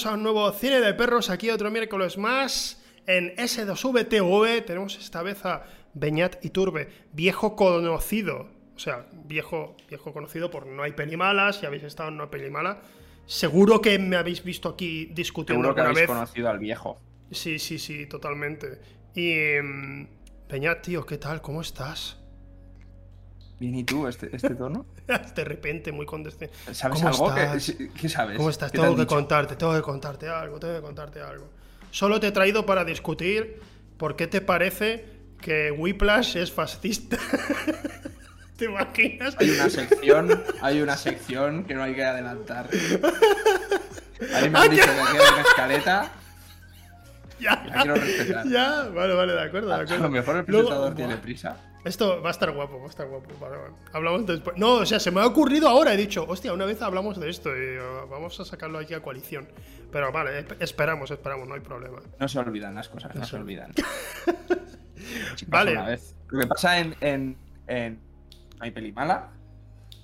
bienvenidos a un nuevo Cine de Perros, aquí otro miércoles más en S2VTV. Tenemos esta vez a Beñat Iturbe, viejo conocido, o sea, viejo, viejo conocido por No hay peli mala, si habéis estado en No hay peli mala. Seguro que me habéis visto aquí discutiendo Seguro que alguna habéis vez. conocido al viejo. Sí, sí, sí, totalmente. Y... mm, Beñat, tío, ¿qué tal? ¿Cómo estás? Bien, ¿y tú, este, este tono? De repente, muy condescendiente. ¿Sabes ¿Cómo algo? ¿Qué, estás? ¿Qué sabes? ¿Cómo estás? ¿Qué te Tengo han que dicho? contarte, tengo que contarte algo, tengo que contarte algo. Solo te he traído para discutir por qué te parece que Whiplash es fascista. ¿Te imaginas? Hay una sección, hay una sección que no hay que adelantar. A mí me Ah, han dicho que queda una escaleta. Ya, La quiero respetar. ya, vale, vale, de acuerdo, de A acuerdo. lo mejor el Luego- presentador tiene Buah, prisa. Esto va a estar guapo, va a estar guapo. Vale, vale. Hablamos después. No, o sea, se me ha ocurrido ahora. He dicho, hostia, una vez hablamos de esto y uh, vamos a sacarlo aquí a coalición. Pero vale, esp- esperamos, esperamos, no hay problema. No se olvidan las cosas, no se olvidan. Vale. una vez. Lo que pasa en, en, en No hay peli mala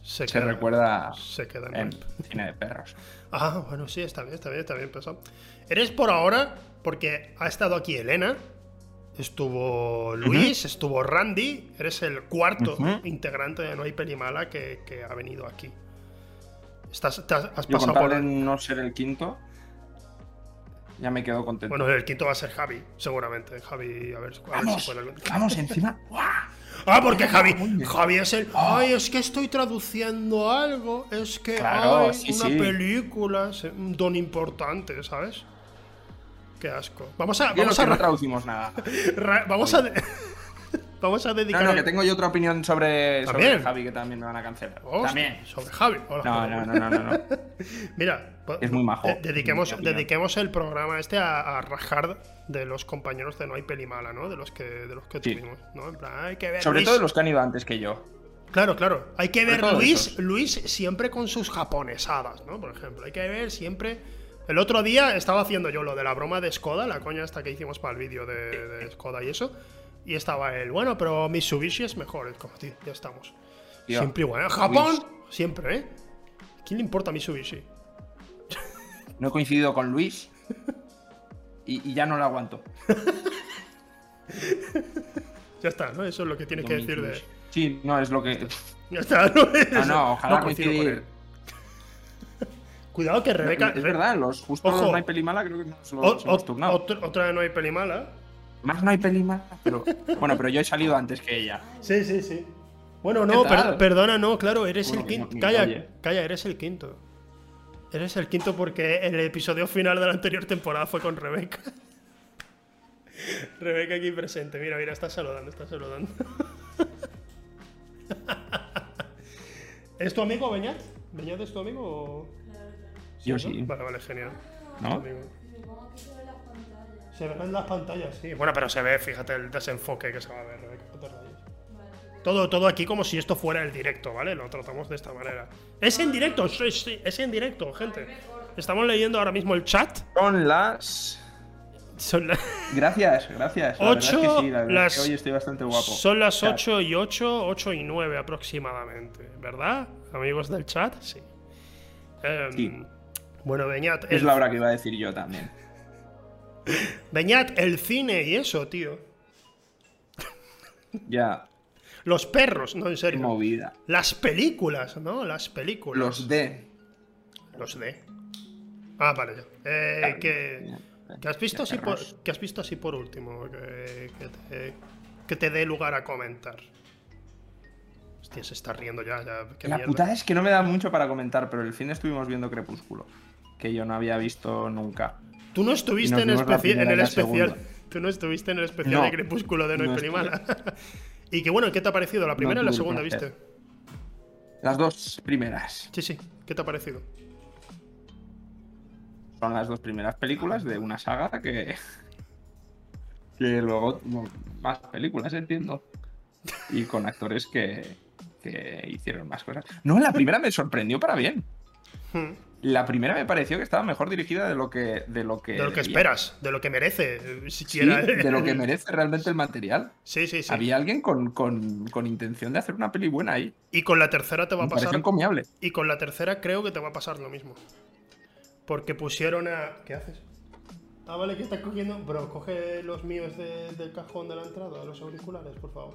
Se, se queda- recuerda Se queda en en cine de perros. Ah, bueno, sí, está bien, está bien, está bien pensado. Eres por ahora, porque ha estado aquí Elena, estuvo Luis, estuvo Randy, eres el cuarto integrante de No hay peli mala que, que ha venido aquí. Estás, te has, has Yo con pasado por... no ser el quinto, ya me quedo contento. Bueno, el quinto va a ser Javi, seguramente. Javi, a ver, a ver si vamos, puede- vamos encima. Ah, porque Javi. Javi es el. Ah. Ay, es que estoy traduciendo algo. Es que Claro, hay sí, una sí. película, don importante, ¿sabes? Qué asco. Vamos a, Yo vamos a, no ra- traducimos nada. vamos a, vamos a dedicar. no, que tengo yo otra opinión sobre, sobre. Javi que también me van a cancelar. Hostia, También. Sobre Javi. Hola, No, Javi. no, no, no, no, no. Mira, Es muy majo. de- dediquemos, dediquemos el programa este a, a rajar de los compañeros de No hay peli mala, ¿no? De los que, de los que Sí. tuvimos, ¿no? En plan, hay que ver. Sobre Luis. todo los que han ido antes que yo. Claro, claro. Hay que ver Luis, esos. Luis siempre con sus japonesadas, ¿no? Por ejemplo, hay que ver siempre. El otro día estaba haciendo yo lo de la broma de Skoda, la coña esta que hicimos para el vídeo de, de Skoda y eso. Y estaba él, bueno, pero Mitsubishi es mejor. Es como, tío, ya estamos. Tío, siempre igual. En Japón, siempre, ¿eh? ¿Quién le importa Mitsubishi? No he coincidido con Luis y, y ya no lo aguanto. Ya está, ¿no? Eso es lo que tienes que decir de. Sí, no, es lo que. Ya está, ¿no? No, no, ojalá coincido con coincidir. Cuidado que Rebeca. es verdad, los justo Ojo. los no hay peli mala creo que nos los hemos turnado. otra, otra de no hay peli mala. Más no hay peli mala, pero. Bueno, pero yo he salido antes que ella. Sí, sí, sí. Bueno, no, perdona, no, claro, eres Bueno, el quinto. no- calla, oye. calla, eres el quinto. Eres el quinto porque el episodio final de la anterior temporada fue con Rebeca. Rebeca aquí presente. Mira, mira, está saludando, está saludando. ¿Es tu amigo Beñat? ¿Beñat es tu amigo o.? Yo sí. Vale, vale, genial. ¿No? Se ven en las pantallas, sí. Bueno, pero se ve, fíjate el desenfoque que se va a ver, rayes. Todo, todo aquí como si esto fuera el directo, ¿vale? Lo tratamos de esta manera. Es en directo, sí, sí, es en directo, gente. Estamos leyendo ahora mismo el chat. Son las. Son, la- Gracias, gracias. La es que sí, la las- hoy estoy bastante guapo. son las Chat. 8 y 8, 8 y 9 aproximadamente, ¿verdad? Amigos del chat, sí. Em, Sí. Bueno, Beñat, Es la hora que iba a decir yo también. Beñat, el cine y eso, tío. Ya, Los perros, no, en serio. movida. Las películas, ¿no? Las películas. Los de. Los de. Ah, vale, ya. Eh, que, que has visto así por, que has visto así por último, que, que te, que te dé lugar a comentar. Hostia, se está riendo ya, La mierda. putada es que no me da mucho para comentar, pero el fin estuvimos viendo Crepúsculo. Que yo no había visto nunca. Tú no estuviste en, el especi- en especial. Tú no estuviste en el especial No, de Crepúsculo de No no estuve. mala. y que bueno, ¿qué te ha parecido? ¿La primera y la segunda viste? Las dos primeras. Sí, sí. ¿Qué te ha parecido? Son las dos primeras películas de una saga que. Que luego más películas, entiendo. Y con actores que, que hicieron más cosas. No, la primera me sorprendió para bien. La primera me pareció que estaba mejor dirigida de lo que. De lo que, De lo que esperas, de lo que merece. eh, Sí, Siquiera. de lo que merece realmente el material. Sí, sí, sí. Había alguien con, con- con intención de hacer una peli buena ahí. Y con la tercera te va a Me pasar. encomiable. Y con la tercera creo que te va a pasar lo mismo. Porque pusieron a. ¿Qué haces? Ah, vale, que estás cogiendo. Bro, coge los míos de- del cajón de la entrada, los auriculares, por favor.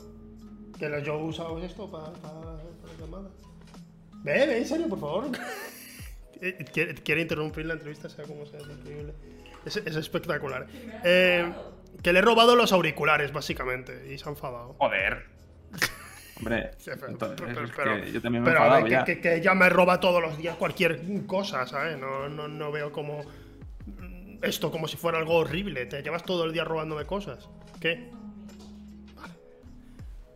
Que los- yo he usado esto para la llamada. Ve, ve, en serio, por favor. Quiere, quiere interrumpir la entrevista, sea como sea, es increíble. Es, es espectacular. Eh, que le he robado los auriculares, básicamente, y se ha enfadado. Joder. Hombre, Sí, pero- entonces, pero- es pero- que yo también me he pero a ver, enfadado que, ya. que- que ella me roba todos los días cualquier cosa, ¿sabes? No, no, no veo como esto como si fuera algo horrible. Te llevas todo el día robándome cosas. ¿Qué? Vale.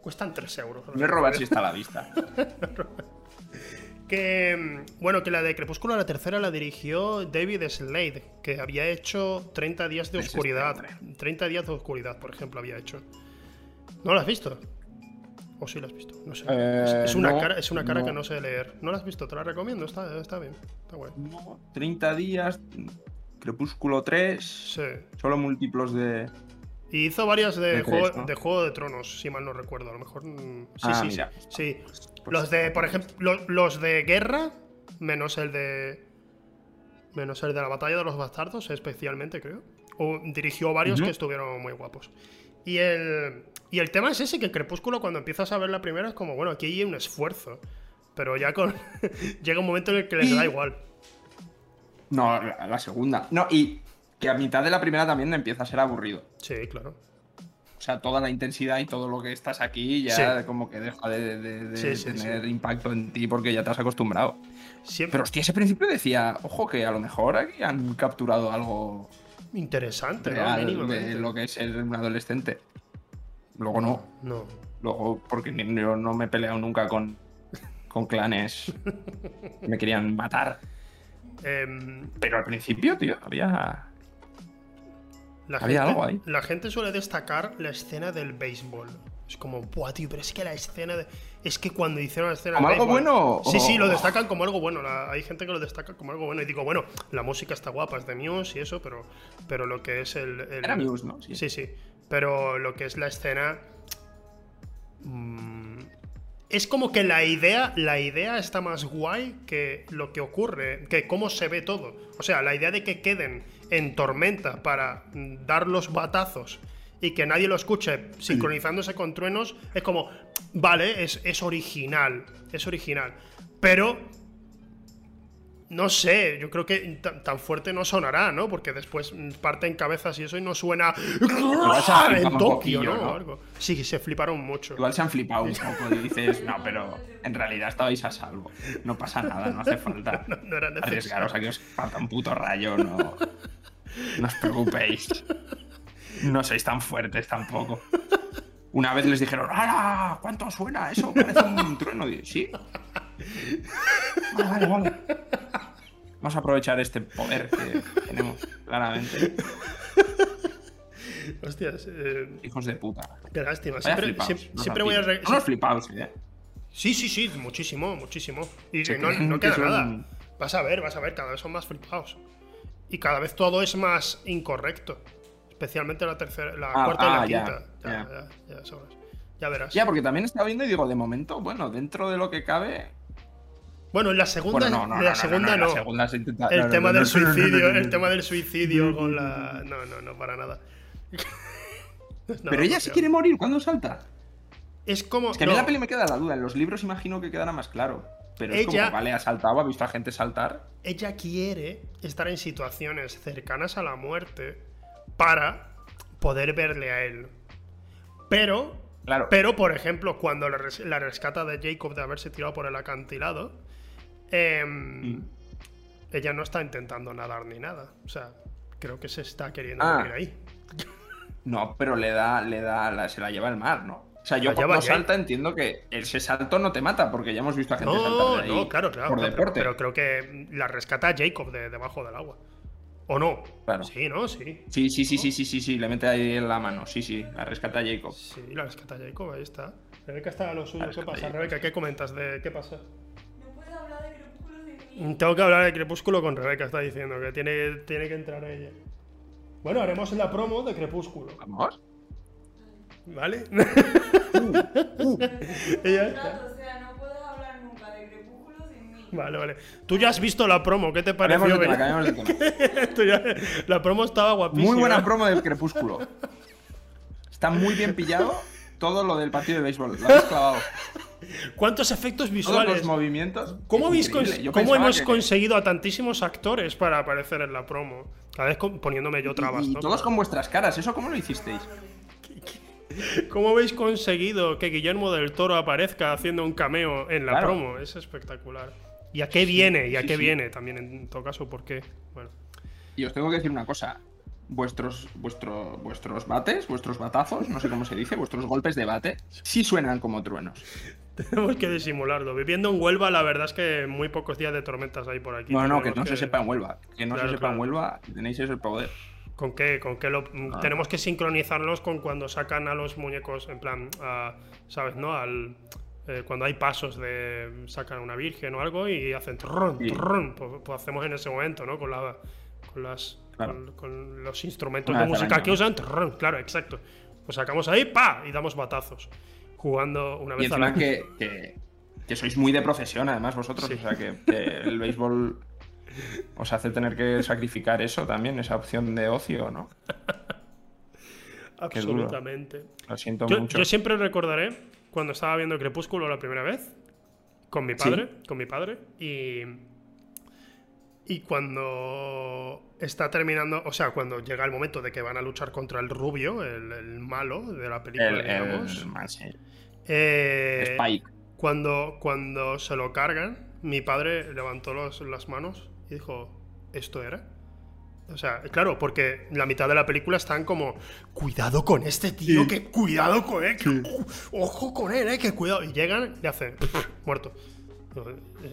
Cuestan 3 euros. No es robar si está a la vista. Que, mm, bueno, que la de Crepúsculo, la tercera, la dirigió David Slade, que había hecho 30 días de oscuridad. siempre. 30 días de oscuridad, por ejemplo, había hecho. ¿No la has visto? ¿O sí la has visto? No sé. Eh, es, es una no, cara, es una cara no. que no sé leer. ¿No la has visto? Te la recomiendo, está, está bien. Está guay. No, 30 días, Crepúsculo 3, Sí. solo múltiplos de... Y hizo varias de, De juego, de Juego de Tronos, si mal no recuerdo. A lo mejor. mm, Sí, Ah, sí, mira. sí. Los de, por ejemplo, lo- los, de guerra, menos el de. Menos el de la batalla de los bastardos, especialmente, creo. O dirigió varios que estuvieron muy guapos. Y el. Y el tema es ese, que Crepúsculo, cuando empiezas a ver la primera, es como, bueno, aquí hay un esfuerzo. Pero ya con. llega un momento en el que les Y- da igual. No, la, la segunda. No, y que a mitad de la primera también empieza a ser aburrido. Sí, claro. O sea, toda la intensidad y todo lo que estás aquí ya Sí. como que deja de, de- de Sí, sí, tener sí. impacto en ti porque ya te has acostumbrado. Siempre. Pero hostia, ese principio decía, ojo, que a lo mejor aquí han capturado algo interesante, ¿no? real de lo que es ser un adolescente. Luego no. No. Luego, porque yo no me he peleado nunca con, con clanes que me querían matar. Em, Pero al principio, tío, había. La Había gente, algo ahí. La gente suele destacar la escena del béisbol. Es como, buah, tío, pero es que la escena de. Es que cuando hicieron la escena ¿Como algo béisbol- bueno Sí, sí, lo destacan como algo bueno. la- hay gente que lo destaca como algo bueno. Y digo, bueno, la música está guapa, es de Muse y eso, pero, pero lo que es el. el- Era Muse, ¿no? Sí, sí. Pero lo que es la escena. mm, es como que la idea, la idea está más guay que lo que ocurre, que cómo se ve todo. O sea, la idea de que queden en tormenta para dar los batazos y que nadie lo escuche sincronizándose con truenos, es como, vale, es, es original, es original. Pero no sé, yo creo que tan, fuerte no sonará, ¿no? Porque después parten cabezas y eso y no suena se en Tokio, poquillo, ¿no? ¿no? O algo. Sí, se fliparon mucho. Igual se han flipado un poco y dices, no, pero en realidad estabais a salvo. No pasa nada, no hace falta. No, no era necesario. Arriesgaros a que os falta un puto rayo, no. No os preocupéis. No sois tan fuertes tampoco. Una vez les dijeron, ¡Hala! ¿Cuánto suena eso? Parece un trueno. Y, sí. Vale, vale, vale. Vamos a aprovechar este poder que tenemos, claramente. Hostias, eh, Hijos de puta. qué lástima. Vaya Siempre, voy a. re- Unos flipaos, eh. Sí, sí, sí, muchísimo, muchísimo. Y no, no que queda son- nada. Vas a ver, vas a ver, cada vez son más flipados. Y cada vez todo es más incorrecto. Especialmente la tercera, la Ah, cuarta y la ah, ya, quinta. Ya, ya. ya, ya verás. Ya, porque también estaba viendo y digo, de momento, bueno, dentro de lo que cabe. Bueno, en la segunda, Bueno, no, no, la no, segunda no, la segunda se intenta- El tema del suicidio, el tema del suicidio con la. No, no, no, para nada. Pero ella se quiere morir cuando salta. Es como. Es que a mí no, la peli me queda la duda. En los libros imagino que quedará más claro. Pero es Ella- como, vale, ha saltado, ha visto a gente saltar. ella quiere estar en situaciones cercanas a la muerte para poder verle a él. Pero, Claro. pero por ejemplo, cuando la, res- la rescata de Jacob de haberse tirado por el acantilado, em, Mm. ella no está intentando nadar ni nada. O sea, creo que se está queriendo Ah. morir ahí. No, pero le da, le da, la- se la lleva el mar, ¿no? O sea, yo cuando salta entiendo que ese salto no te mata, porque ya hemos visto a gente No, saltar de ahí no, claro, claro. por deporte. pero creo que la rescata Jacob de debajo del agua. ¿O no? Claro. Sí, ¿no? Sí. Sí, sí, sí, sí, sí, sí, sí, le mete ahí en la mano. Sí, sí, la rescata Jacob. Sí, la rescata Jacob, ahí está. Rebeca está a lo suyo. ¿Qué pasa, Jacob. Rebeca? ¿Qué comentas de qué pasa? No puedes hablar de crepúsculo sin mí. Tengo que hablar de Crepúsculo con Rebeca, está diciendo que tiene, tiene que entrar ella. Bueno, haremos la promo de Crepúsculo, Vamos. ¿Vale? Uh, Ella está. Trato, o sea, no puedes hablar nunca de crepúsculo sin mí. Vale, vale. Tú ya has visto la promo, ¿qué te pareció? Cambiamos de tema, Beñat? cambiamos de tema. Tú ya- La promo estaba guapísima. Muy buena promo del Crepúsculo. Está muy bien pillado todo lo del partido de béisbol. Lo habéis clavado. ¿Cuántos efectos Todos visuales? los movimientos. ¿Cómo, habéis hemos que- conseguido a tantísimos actores para aparecer en la promo? Cada vez poniéndome yo trabas, Y, y ¿no? todos con vuestras caras. ¿Eso cómo lo hicisteis? ¿Cómo habéis conseguido que Guillermo del Toro aparezca haciendo un cameo en la Claro. promo? Es espectacular. ¿Y a qué viene? ¿Y a qué viene? También en todo caso, ¿por qué? Bueno. Y os tengo que decir una cosa. Vuestros, vuestro- vuestros bates, vuestros batazos, no sé cómo se dice, vuestros golpes de bate, sí suenan como truenos. Tenemos que disimularlo. Viviendo en Huelva, la verdad es que muy pocos días de tormentas hay por aquí. No, no, que no se sepa en Huelva. Que no Claro, se sepa en. Huelva, tenéis ese poder. ¿Con qué? ¿Con qué lo... Ah. Tenemos que sincronizarnos con cuando sacan a los muñecos, en plan, a- ¿sabes? ¿No? Al, eh, cuando hay pasos de sacan a una virgen o algo y hacen trrrón, Sí. pues, pues hacemos en ese momento, ¿no? Con, la, con, las, Claro. con, con los instrumentos Una de música que usan, trrrón, claro, exacto. Pues sacamos ahí, ¡pa! Y damos batazos. Jugando una Y vez encima año. que, que, que sois muy de profesión, además, vosotros. Sí. O sea, que, que el béisbol os hace tener que sacrificar eso también, esa opción de ocio, ¿no? Absolutamente. Lo siento Yo, mucho. yo siempre recordaré cuando estaba viendo Crepúsculo la primera vez con mi padre, con mi padre y y cuando está terminando, o sea, cuando llega el momento de que van a luchar contra el rubio, el, el malo de la película, el, digamos, el- sí. eh, Spike. cuando cuando se lo cargan, mi padre levantó los- las manos y dijo, ¿esto era? O sea, claro, porque la mitad de la película están como, cuidado con este tío, Sí. que cuidado con él, que, uh, ojo con él, eh, que cuidado. Y llegan y hacen, muerto.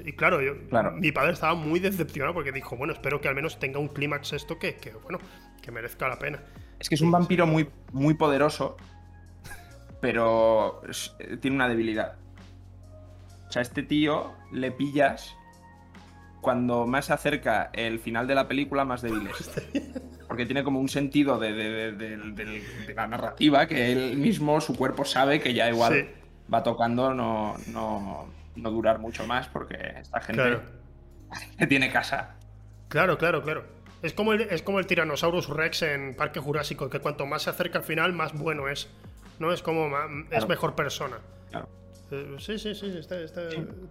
Y claro, yo- Claro. mi padre estaba muy decepcionado porque dijo, bueno, espero que al menos tenga un clímax esto que, que, bueno, que merezca la pena. Es que es un vampiro muy, muy poderoso, pero eh, tiene una debilidad. O sea, este tío le pillas cuando más se acerca el final de la película, más débil es. Porque tiene como un sentido de, de- de- de- de- de la narrativa que él mismo, su cuerpo sabe que ya igual Sí. va tocando no, no, no durar mucho más porque esta gente Claro. tiene casa. Claro, claro, claro. Es como, el, es como el Tyrannosaurus Rex en Parque Jurásico, que cuanto más se acerca al final, más bueno es. ¿No? Es como es mejor persona. Claro. Eh, sí, sí, sí, está- está-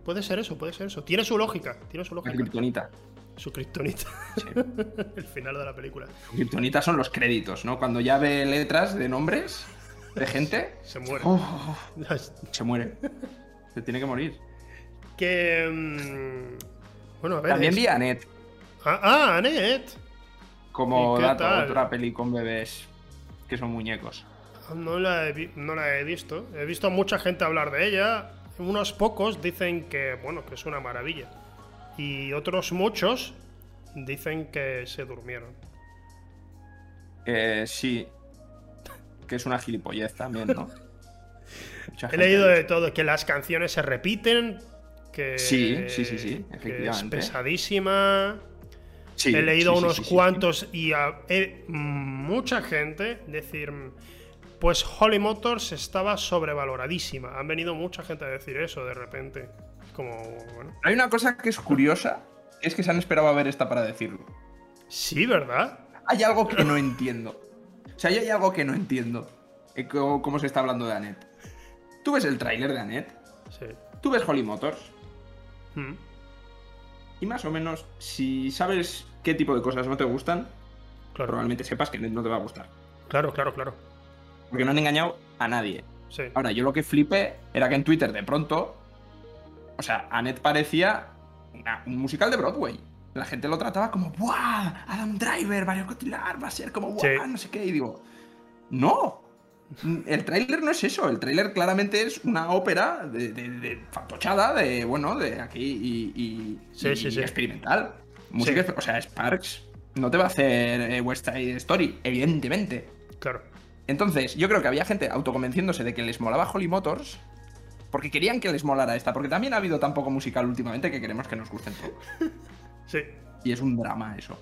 Puede ser eso, puede ser eso. Tiene su lógica, tiene su La lógica. kriptonita. Su kriptonita. el final de la película. Kryptonita son los créditos, ¿no? Cuando ya ve letras de nombres de gente, Se muere. oh, se muere. Se tiene que morir. que. mm, bueno, a ver. También es- vi a Annette Ah, ah, Annette. como ¿Y qué dato, otra peli con bebés que son muñecos. No la, he, no la he visto. He visto a mucha gente hablar de ella. Unos pocos dicen que, bueno, que es una maravilla. Y otros muchos dicen que se durmieron. Eh, sí, que es una gilipollez también, ¿no? He leído de todo, que las canciones se repiten, que, Sí, sí, sí, sí, que es efectivamente. pesadísima. Sí, he leído sí, unos sí. cuantos y a- he- mucha gente decir, pues Holly Motors estaba sobrevaloradísima. Han venido mucha gente a decir eso de repente. Como, bueno. Hay una cosa que es curiosa, es que se han esperado a ver esta para decirlo. Sí, ¿verdad? Hay algo que no entiendo. O sea, yo hay algo que no entiendo. eh, cómo, se está hablando de Annette. Tú ves el tráiler de Annette, Sí. tú ves Holly Motors, Mm. y más o menos, si sabes qué tipo de cosas no te gustan, Claro, probablemente sepas que no te va a gustar. claro, claro, claro. Porque no han engañado a nadie. Sí. Ahora, yo lo que flipé era que en Twitter de pronto, o sea, Annette parecía una- un musical de Broadway. La gente lo trataba como, ¡buah! Adam Driver, Mario Cotillard, va a ser como, ¡buah! Sí. No sé qué. Y digo, ¡no! El tráiler no es eso. El tráiler claramente es una ópera de, de- de fantochada, de, bueno, de aquí y, y- Sí, y sí, sí. experimental. Música, o sea, Sparks no te va a hacer eh, West Side Story, evidentemente. Claro. Entonces, yo creo que había gente autoconvenciéndose de que les molaba Holly Motors porque querían que les molara esta, porque también ha habido tan poco musical últimamente que queremos que nos gusten todos. Sí, Y es un drama eso.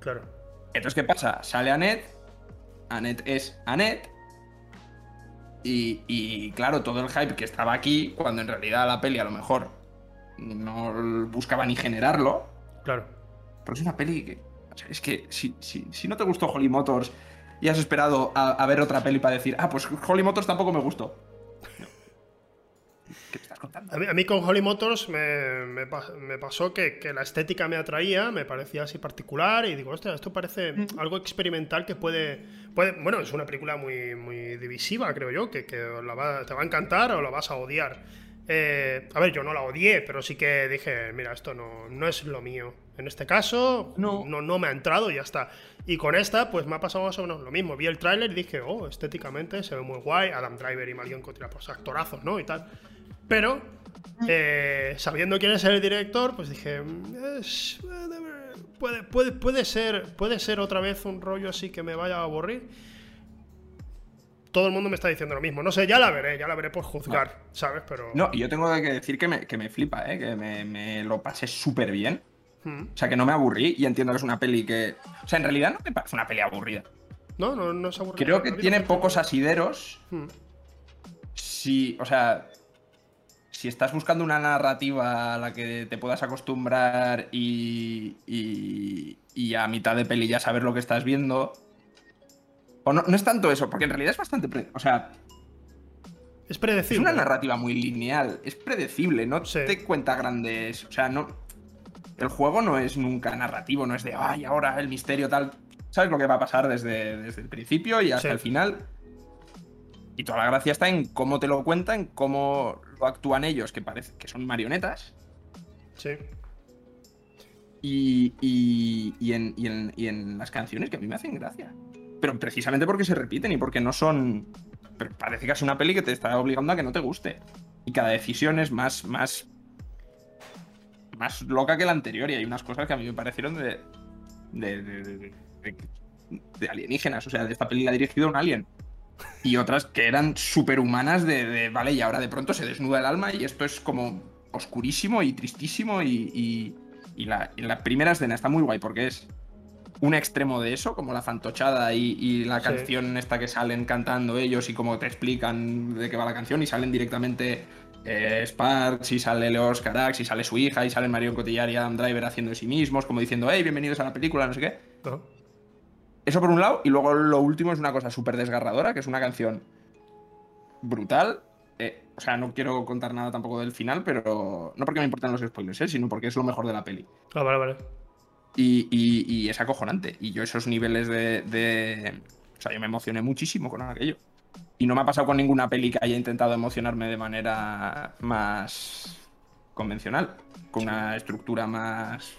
claro. Entonces, ¿qué pasa? Sale Annette, Annette es Annette, y, y, claro, todo el hype que estaba aquí, cuando en realidad la peli a lo mejor no buscaba ni generarlo. Claro. Pero es una peli que. o sea, es que si, si- si no te gustó Holly Motors y has esperado a, a ver otra peli para decir, ah, pues Holly Motors tampoco me gustó. ¿Qué estás contando? A mí, a mí con Holly Motors me, me pa- me pasó que, que la estética me atraía, me parecía así particular y digo, ostras, esto parece algo experimental que puede, puede... Bueno, es una película muy, muy divisiva, creo yo, que, que la va- te va a encantar o la vas a odiar. Eh, a ver, yo no la odié, pero sí que dije, mira, esto no, no es lo mío. En este caso, No. no, no me ha entrado y ya está. Y con esta, pues me ha pasado más o menos lo mismo. Vi el tráiler y dije, oh, estéticamente se ve muy guay. Adam Driver y Marion Cotillard, pues actorazos, ¿no? Y tal. Pero, eh, sabiendo quién es el director, pues dije, "Mm, es- puede, puede, puede, ser, puede ser otra vez un rollo así que me vaya a aburrir. Todo el mundo me está diciendo lo mismo. No sé, ya la veré, ya la veré por juzgar, ¿sabes? Pero. No, y yo tengo que decir que me, que me flipa, ¿eh? que me, me lo pasé súper bien. Mm. O sea, que no me aburrí y entiendo que es una peli que. O sea, en realidad no me parece una peli aburrida. No, no, no es aburrido. Creo que tiene es pocos aburrida. asideros. Mm. Si. O sea. Si estás buscando una narrativa a la que te puedas acostumbrar y. y, y a mitad de peli ya saber lo que estás viendo. O no, no es tanto eso, porque en realidad es bastante. pre- o sea, Es Es predecible. una narrativa muy lineal, es predecible, no Sí. te cuenta grandes. O sea, no. El juego no es nunca narrativo, no es de, ay, ahora el misterio tal. Sabes lo que va a pasar desde, desde el principio y hasta Sí. el final. Y toda la gracia está en cómo te lo cuentan, cómo lo actúan ellos, que parece que son marionetas, Sí. y, y- y en, y en- y en las canciones que a mí me hacen gracia. Pero precisamente porque se repiten y porque no son. Pero parece que es una peli que te está obligando a que no te guste. Y cada decisión es más, más. Más loca que la anterior. Y hay unas cosas que a mí me parecieron de. de, de- de- alienígenas. O sea, de esta peli la ha dirigido un alien. Y otras que eran superhumanas de, de, Vale, y ahora de pronto se desnuda el alma y esto es como oscurísimo y tristísimo y, y- y la, y la primera escena está muy guay porque es un extremo de eso, como la fantochada y, y la Sí. canción esta que salen cantando ellos y como te explican de qué va la canción y salen directamente eh, Sparks y sale Leos Carax y sale su hija y salen Marion Cotillard y Adam Driver haciendo de sí mismos, como diciendo, hey, bienvenidos a la película, no sé qué. ¿no? Eso por un lado, y luego lo último es una cosa súper desgarradora, que es una canción brutal. Eh, o sea, no quiero contar nada tampoco del final, pero no porque me importan los spoilers, ¿eh? sino porque es lo mejor de la peli. Ah, vale, vale. Y, y- y es acojonante. Y yo esos niveles de, de- O sea, yo me emocioné muchísimo con aquello. Y no me ha pasado con ninguna peli que haya intentado emocionarme de manera más convencional. Con una estructura más...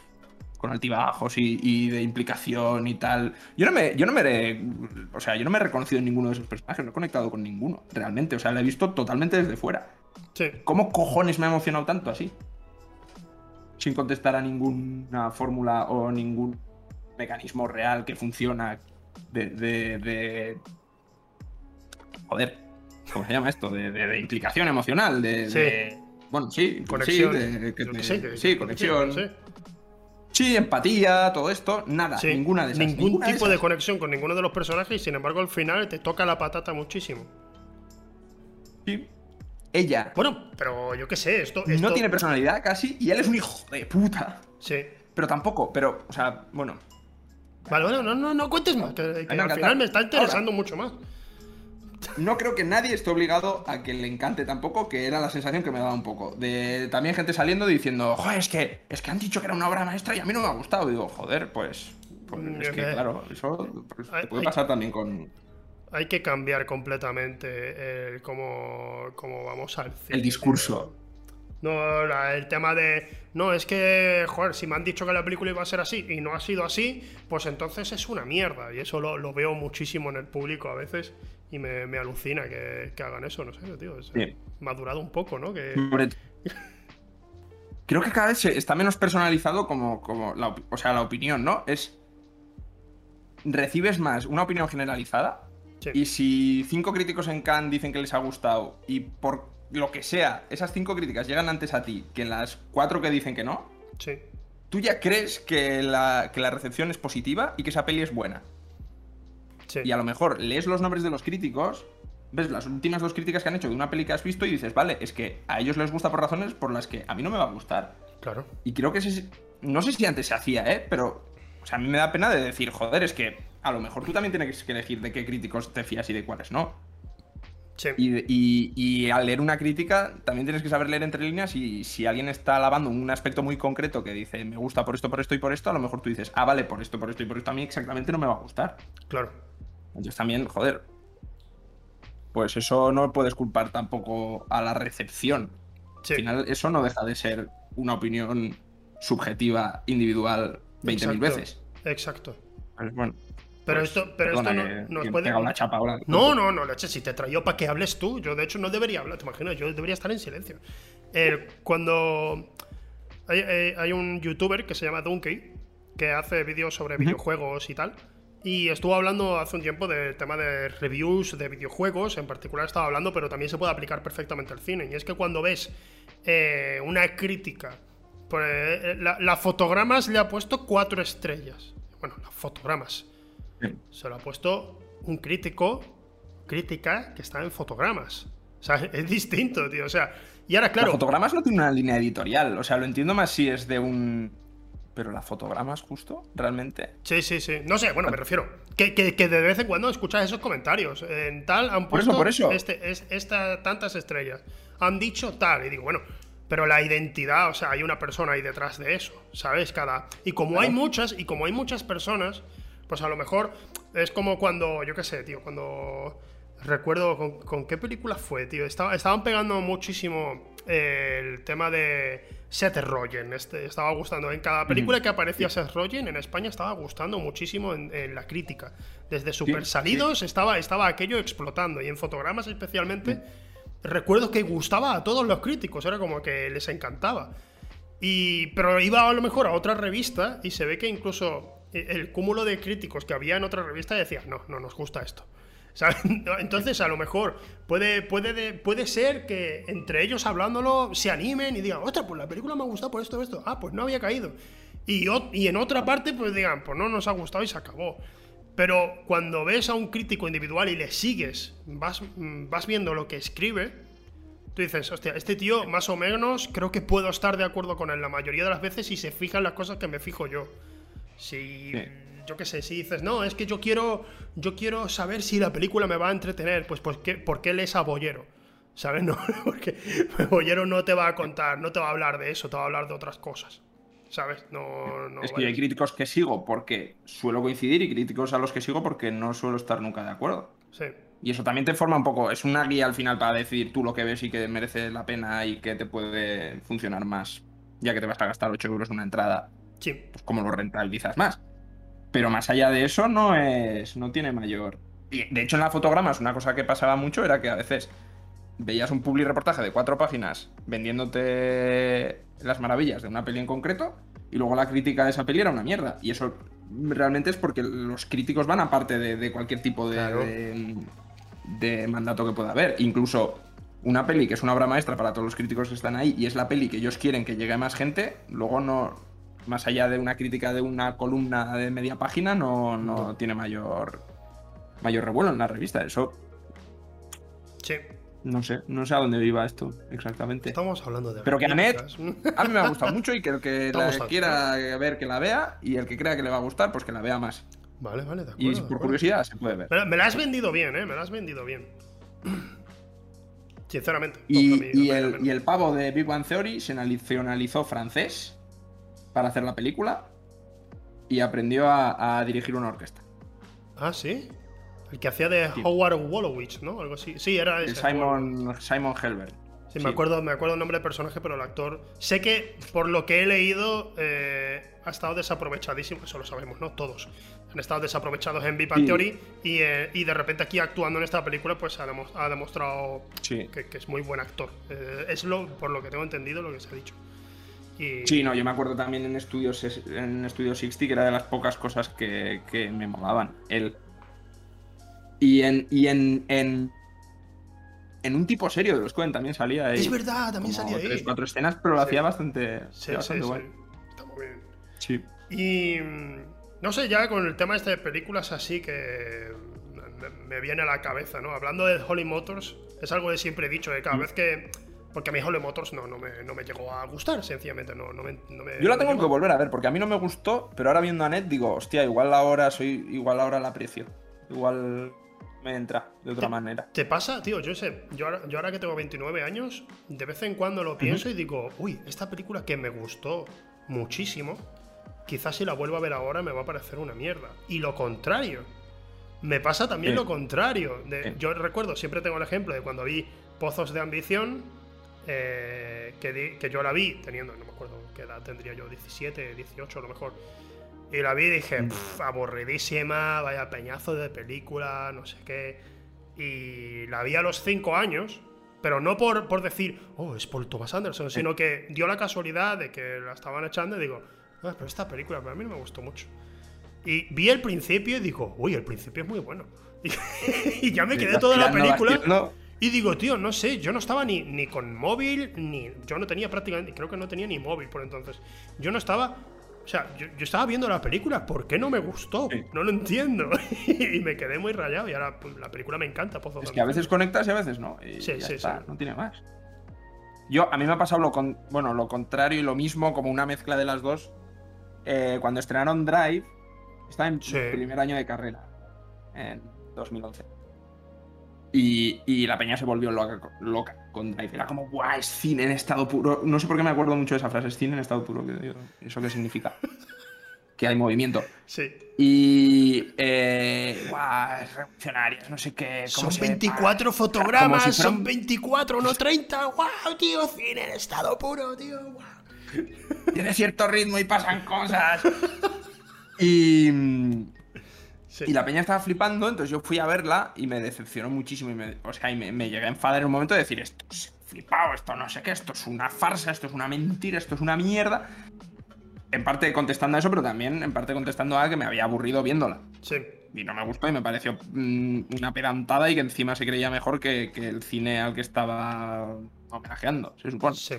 con altibajos y, y de implicación y tal. Yo no me... Yo no me he- o sea, yo no me he reconocido en ninguno de esos personajes. No he conectado con ninguno, realmente. O sea, la he visto totalmente desde fuera. Sí. ¿Cómo cojones me ha emocionado tanto así? Sin contestar a ninguna fórmula o ningún mecanismo real que funciona de. de, de- Joder, ¿cómo se llama esto? De, de- de implicación emocional, de. Sí. de- bueno, sí, Conexión. Sí, de- que Yo te- que sé, que- sí, que- conexión. sí. Sí, empatía, todo esto, nada, ninguna de esas. Ningún ninguna tipo de, esas. conexión con ninguno de los personajes y sin embargo al final te toca la patata muchísimo. Sí. Ella Bueno, pero yo qué sé, esto, esto- no tiene personalidad casi y él es un hijo de puta. Sí. Pero tampoco, pero, o sea, bueno, Vale, bueno, no, no, no cuentes más, que, que me al final me está interesando mucho más. No creo que nadie esté obligado a que le encante tampoco, que era la sensación que me daba un poco. De también gente saliendo diciendo, joder, es que, es que han dicho que era una obra maestra y a mí no me ha gustado. Digo, joder, pues, pues Mm, es que eh. claro, eso pues, Hay- te puede hay- pasar también con Hay que cambiar completamente el cómo, cómo vamos al cine. el discurso. No, la- el tema de. No, es que, joder, si me han dicho que la película iba a ser así y no ha sido así, pues entonces es una mierda. Y eso lo, lo veo muchísimo en el público a veces y me, me alucina que, que hagan eso, no sé, tío. es- Sí. Madurado un poco, ¿no? Que, Creo que cada vez está menos personalizado como, como la, o sea, la opinión, ¿no? Es. Recibes más una opinión generalizada sí, Y si cinco críticos en Cannes dicen que les ha gustado y por lo que sea, esas cinco críticas llegan antes a ti que las cuatro que dicen que no, sí, tú ya crees que la, que la recepción es positiva y que esa peli es buena. Sí. Y a lo mejor lees los nombres de los críticos ves las últimas dos críticas que han hecho de una peli que has visto y dices, vale, es que a ellos les gusta por razones por las que a mí no me va a gustar. Claro. Y creo que ese, no sé si antes se hacía, ¿eh? Pero, o sea, a mí me da pena de decir, joder, es que a lo mejor tú también tienes que elegir de qué críticos te fías y de cuáles no. Sí. Y, y- y al leer una crítica, también tienes que saber leer entre líneas y si alguien está alabando un aspecto muy concreto que dice, me gusta por esto, por esto y por esto, a lo mejor tú dices, ah, vale, por esto, por esto y por esto, a mí exactamente no me va a gustar. Claro. Entonces también, joder, pues eso no puedes culpar tampoco a la recepción. Sí. Al final, eso no deja de ser una opinión subjetiva, individual, 20.000 Exacto. veces. Exacto. Bueno. Pero pues, esto, pero esto no, que- nos que puede. pega una chapa ahora. No, no, no, leche, si te traigo para que hables tú. Yo, de hecho, no debería hablar, te imaginas, yo debería estar en silencio. Eh, cuando. Hay, hay- hay un youtuber que se llama Donkey, que hace vídeos sobre videojuegos y tal. Y estuvo hablando hace un tiempo del tema de reviews de videojuegos, en particular estaba hablando, pero también se puede aplicar perfectamente al cine. Y es que cuando ves eh, una crítica, por, eh, la, la fotogramas le ha puesto cuatro estrellas. Bueno, las fotogramas. Se lo ha puesto un crítico, crítica que está en fotogramas. O sea, es distinto, tío. O sea, y ahora, claro. Los fotogramas no tiene una línea editorial. O sea, lo entiendo más si es de un. Pero la fotogramas justo, realmente. Sí, sí, sí. No sé, bueno, me refiero. Que, que- que de vez en cuando escuchas esos comentarios. En tal han Por puesto eso, por eso. Este, es, esta, tantas estrellas. Han dicho tal. Y digo, bueno, pero la identidad, o sea, hay una persona ahí detrás de eso. ¿Sabes? Cada. Y como hay muchas, y como hay muchas personas, pues a lo mejor es como cuando, yo qué sé, tío, cuando. Recuerdo con, con qué película fue, tío. Estaba, estaban pegando muchísimo eh, el tema de Seth Rogen. Este, estaba gustando. En cada película que aparecía Seth Rogen en España estaba gustando muchísimo en, en la crítica. Desde Super sí. Salidos estaba, estaba aquello explotando. Y en fotogramas especialmente. Recuerdo que gustaba a todos los críticos. Era como que les encantaba. Y, pero iba a lo mejor a otra revista y se ve que incluso el cúmulo de críticos que había en otra revista decía, no, no nos gusta esto. Entonces, a lo mejor puede, puede, de- puede ser que entre ellos hablándolo se animen y digan, ostras, pues la película me ha gustado por esto, esto. Ah, pues no había caído. Y, y en otra parte, pues digan, pues no nos ha gustado y se acabó. Pero cuando ves a un crítico individual y le sigues, vas, mm, vas viendo lo que escribe, Tú dices, hostia, este tío más o menos creo que puedo estar de acuerdo con él la mayoría de las veces si se fija en las cosas que me fijo yo. Si, Sí. yo qué sé, si dices, no, es que yo quiero, yo quiero saber si la película me va a entretener, pues ¿por qué, por qué lees a Bollero? ¿Sabes? No, porque Bollero no te va a contar, no te va a hablar de eso, te va a hablar de otras cosas. ¿Sabes? No, no es que hay críticos que sigo porque suelo coincidir y críticos a los que sigo porque no suelo estar nunca de acuerdo. Sí. Y eso también te forma un poco, es una guía al final para decidir tú lo que ves y que merece la pena y que te puede funcionar más, ya que te vas a gastar 8 euros en una entrada, Sí. pues cómo lo rentabilizas más. Pero más allá de eso no es, no tiene mayor... De hecho en la fotograma es una cosa que pasaba mucho, era que a veces veías un public reportaje de cuatro páginas vendiéndote las maravillas de una peli en concreto y luego la crítica de esa peli era una mierda. Y eso realmente es porque los críticos van aparte de, de cualquier tipo de, Claro. de, de mandato que pueda haber. Incluso una peli que es una obra maestra para todos los críticos que están ahí y es la peli que ellos quieren que llegue a más gente, luego no, más allá de una crítica de una columna de media página, no, no tiene mayor, mayor revuelo en la revista. Eso Sí. no sé, no sé a dónde iba esto exactamente. Estamos hablando de. Pero que Anet-. A mí me ha gustado mucho y que el que la quiera ver que la vea y el que crea que le va a gustar, pues que la vea más. Vale, vale, de acuerdo. Y por acuerdo. curiosidad se puede ver. Me, la- has vendido bien, ¿eh? Me la has vendido bien. Sinceramente. Y, y el, y el pavo de Big Bang Theory se nacionalizó francés para hacer la película y aprendió a, a dirigir una orquesta. Ah, sí. El que hacía de Sí. Howard Wolowitz, ¿no? Algo así. Sí, era ese. Simon, Simon Helberg. Sí, me acuerdo, me acuerdo el nombre del personaje, pero el actor. Sé que, por lo que he leído, eh, ha estado desaprovechadísimo. Eso lo sabemos, ¿no? Todos. Han estado desaprovechados en Big Bang Sí. Theory y, eh, y de repente aquí actuando en esta película, pues ha, demo- ha demostrado que es muy buen actor. Eh, es lo, por lo que tengo entendido, lo que se ha dicho. Y, Sí, no, yo me acuerdo también en Estudios en Estudio 60 que era de las pocas cosas que, que me molaban. Él. Y en. Y en, en, en un tipo serio de los Coen también salía ahí. Es verdad, también como salía ahí. Tres, cuatro escenas, pero lo Sí. hacía bastante. Sí, bastante sí, guay. sí. Está muy bien. Sí. Y mm, no sé, ya con el tema este de películas así que me, me viene a la cabeza, ¿no? Hablando de Holly Motors, es algo que siempre he dicho, de cada vez que. Porque a mí Holly Motors no, no, me, no me llegó a gustar, sencillamente. No, no me, no me- Yo la tengo que volver a ver, porque a mí no me gustó, pero ahora viendo a Net digo, hostia, igual ahora soy, igual ahora la aprecio. Igual me entra de otra manera. ¿Te pasa, tío? Yo sé, yo ahora, yo ahora que tengo 29 años, de vez en cuando lo pienso y digo, uy, esta película que me gustó muchísimo, quizás si la vuelvo a ver ahora me va a parecer una mierda. Y lo contrario. Me pasa también Sí. lo contrario. De- Sí. Yo recuerdo, siempre tengo el ejemplo de cuando vi Pozos de Ambición, eh, que, di- que yo la vi teniendo, no me acuerdo qué edad tendría yo, 17, 18 a lo mejor. Y la vi y dije, "Pff, aburridísima, vaya peñazo de película, no sé qué. Y la vi a los 5 años, pero no por, por decir, oh, es por Thomas Anderson, sino que dio la casualidad de que la estaban echando y digo, "Ah, pero esta película para mí no me gustó mucho. Y vi el principio y digo, uy, el principio es muy bueno. Y, ya me quedé toda la película. Y digo, tío, no sé, yo no estaba ni, ni con móvil, ni. Yo no tenía prácticamente. Creo que no tenía ni móvil por entonces. Yo no estaba. O sea, yo, yo estaba viendo la película, ¿por qué no me gustó? Sí. No lo entiendo. y me quedé muy rayado. Y ahora pues, la película me encanta, Pozo Es que a veces conectas y a veces no. Y Sí, sí, está, sí. no tiene más. Yo, a mí me ha pasado lo, con, bueno, lo contrario y lo mismo, como una mezcla de las dos. Eh, cuando estrenaron Drive, estaba en Sí. primer año de carrera, en 2011. Y, y la peña se volvió loca, loca con Drive. Era como, ¡buah! Es cine en estado puro. No sé por qué me acuerdo mucho de esa frase, es cine en estado puro. ¿Eso qué significa? que hay movimiento. Sí. Y. Eh, ¡Guau! Es revolucionaria, no sé qué. Son se- 24 como fotogramas, si son un- 24, no 30. ¡Guau, tío! Cine en estado puro, tío. guau. Tiene cierto ritmo y pasan cosas. y. Sí. Y la peña estaba flipando, entonces yo fui a verla y me decepcionó muchísimo. Y me, o sea, y me, me llegué a enfadar en un momento de decir: Esto es flipado, esto no sé qué, esto es una farsa, esto es una mentira, esto es una mierda. En parte contestando a eso, pero también en parte contestando a que me había aburrido viéndola. Sí. Y no me gustó y me pareció mm, una pedantada y que encima se creía mejor que, que el cine al que estaba homenajeando, se supone. Sí.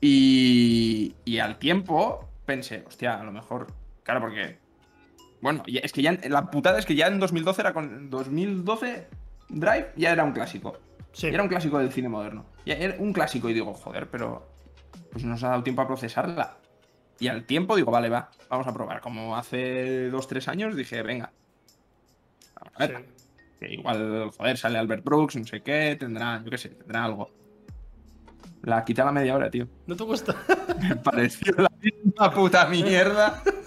Y, y al tiempo pensé, hostia, a lo mejor. Claro, porque. Bueno, es que ya. en- La putada es que ya en 2012 era con. 2012 Drive ya era un clásico. Sí. Era un clásico del cine moderno. Ya era un clásico y digo, joder, pero. Pues no nos ha dado tiempo a procesarla. Y al tiempo digo, vale, va, vamos a probar. Como hace 2-3 años dije, venga. Vamos a ver. Sí. Que igual, joder, sale Albert Brooks, no sé qué, tendrá, yo qué sé, tendrá algo. La quité a la media hora, tío. ¿No te gusta? Me pareció la misma puta mierda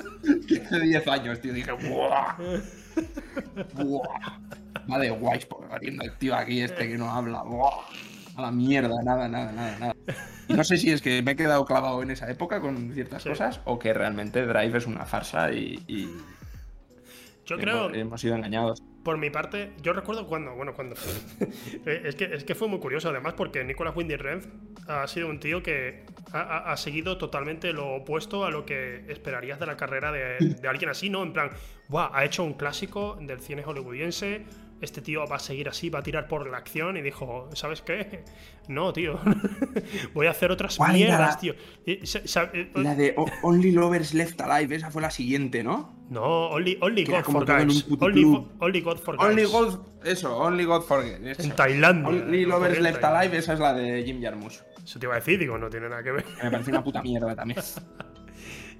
hace 10 años, tío. Dije, ¡buah! ¡buah! Va de guays por el tío aquí este que no habla. ¡buah! A la mierda, nada, nada, nada, nada. Y no sé si es que me he quedado clavado en esa época con ciertas Sí. cosas o que realmente Drive es una farsa y, y Yo hemos- creo, hemos sido engañados. Por mi parte, yo recuerdo cuando, bueno, cuando. Eh, es, que, es que fue muy curioso, además, porque Nicolas Winding Refn ha sido un tío que ha, seguido totalmente lo opuesto a lo que esperarías de la carrera de, de alguien así, ¿no? En plan, Buah, ha hecho un clásico del cine hollywoodiense. Este tío va a seguir así, va a tirar por la acción. Y dijo, ¿sabes qué? No, tío. Voy a hacer otras ¿Cuál era mierdas, la- tío. Eh, La de Only Lovers Left Alive, esa fue la siguiente, ¿no? No, Only, God for Guys. Only, only God for Guys. Only God, eso, Only God Forget. eso. En Tailandia. Only Lo Lovers Left. Alive, esa es la de Jim Jarmusch. Eso te iba a decir, digo, no tiene nada que ver. Me parece una puta mierda también.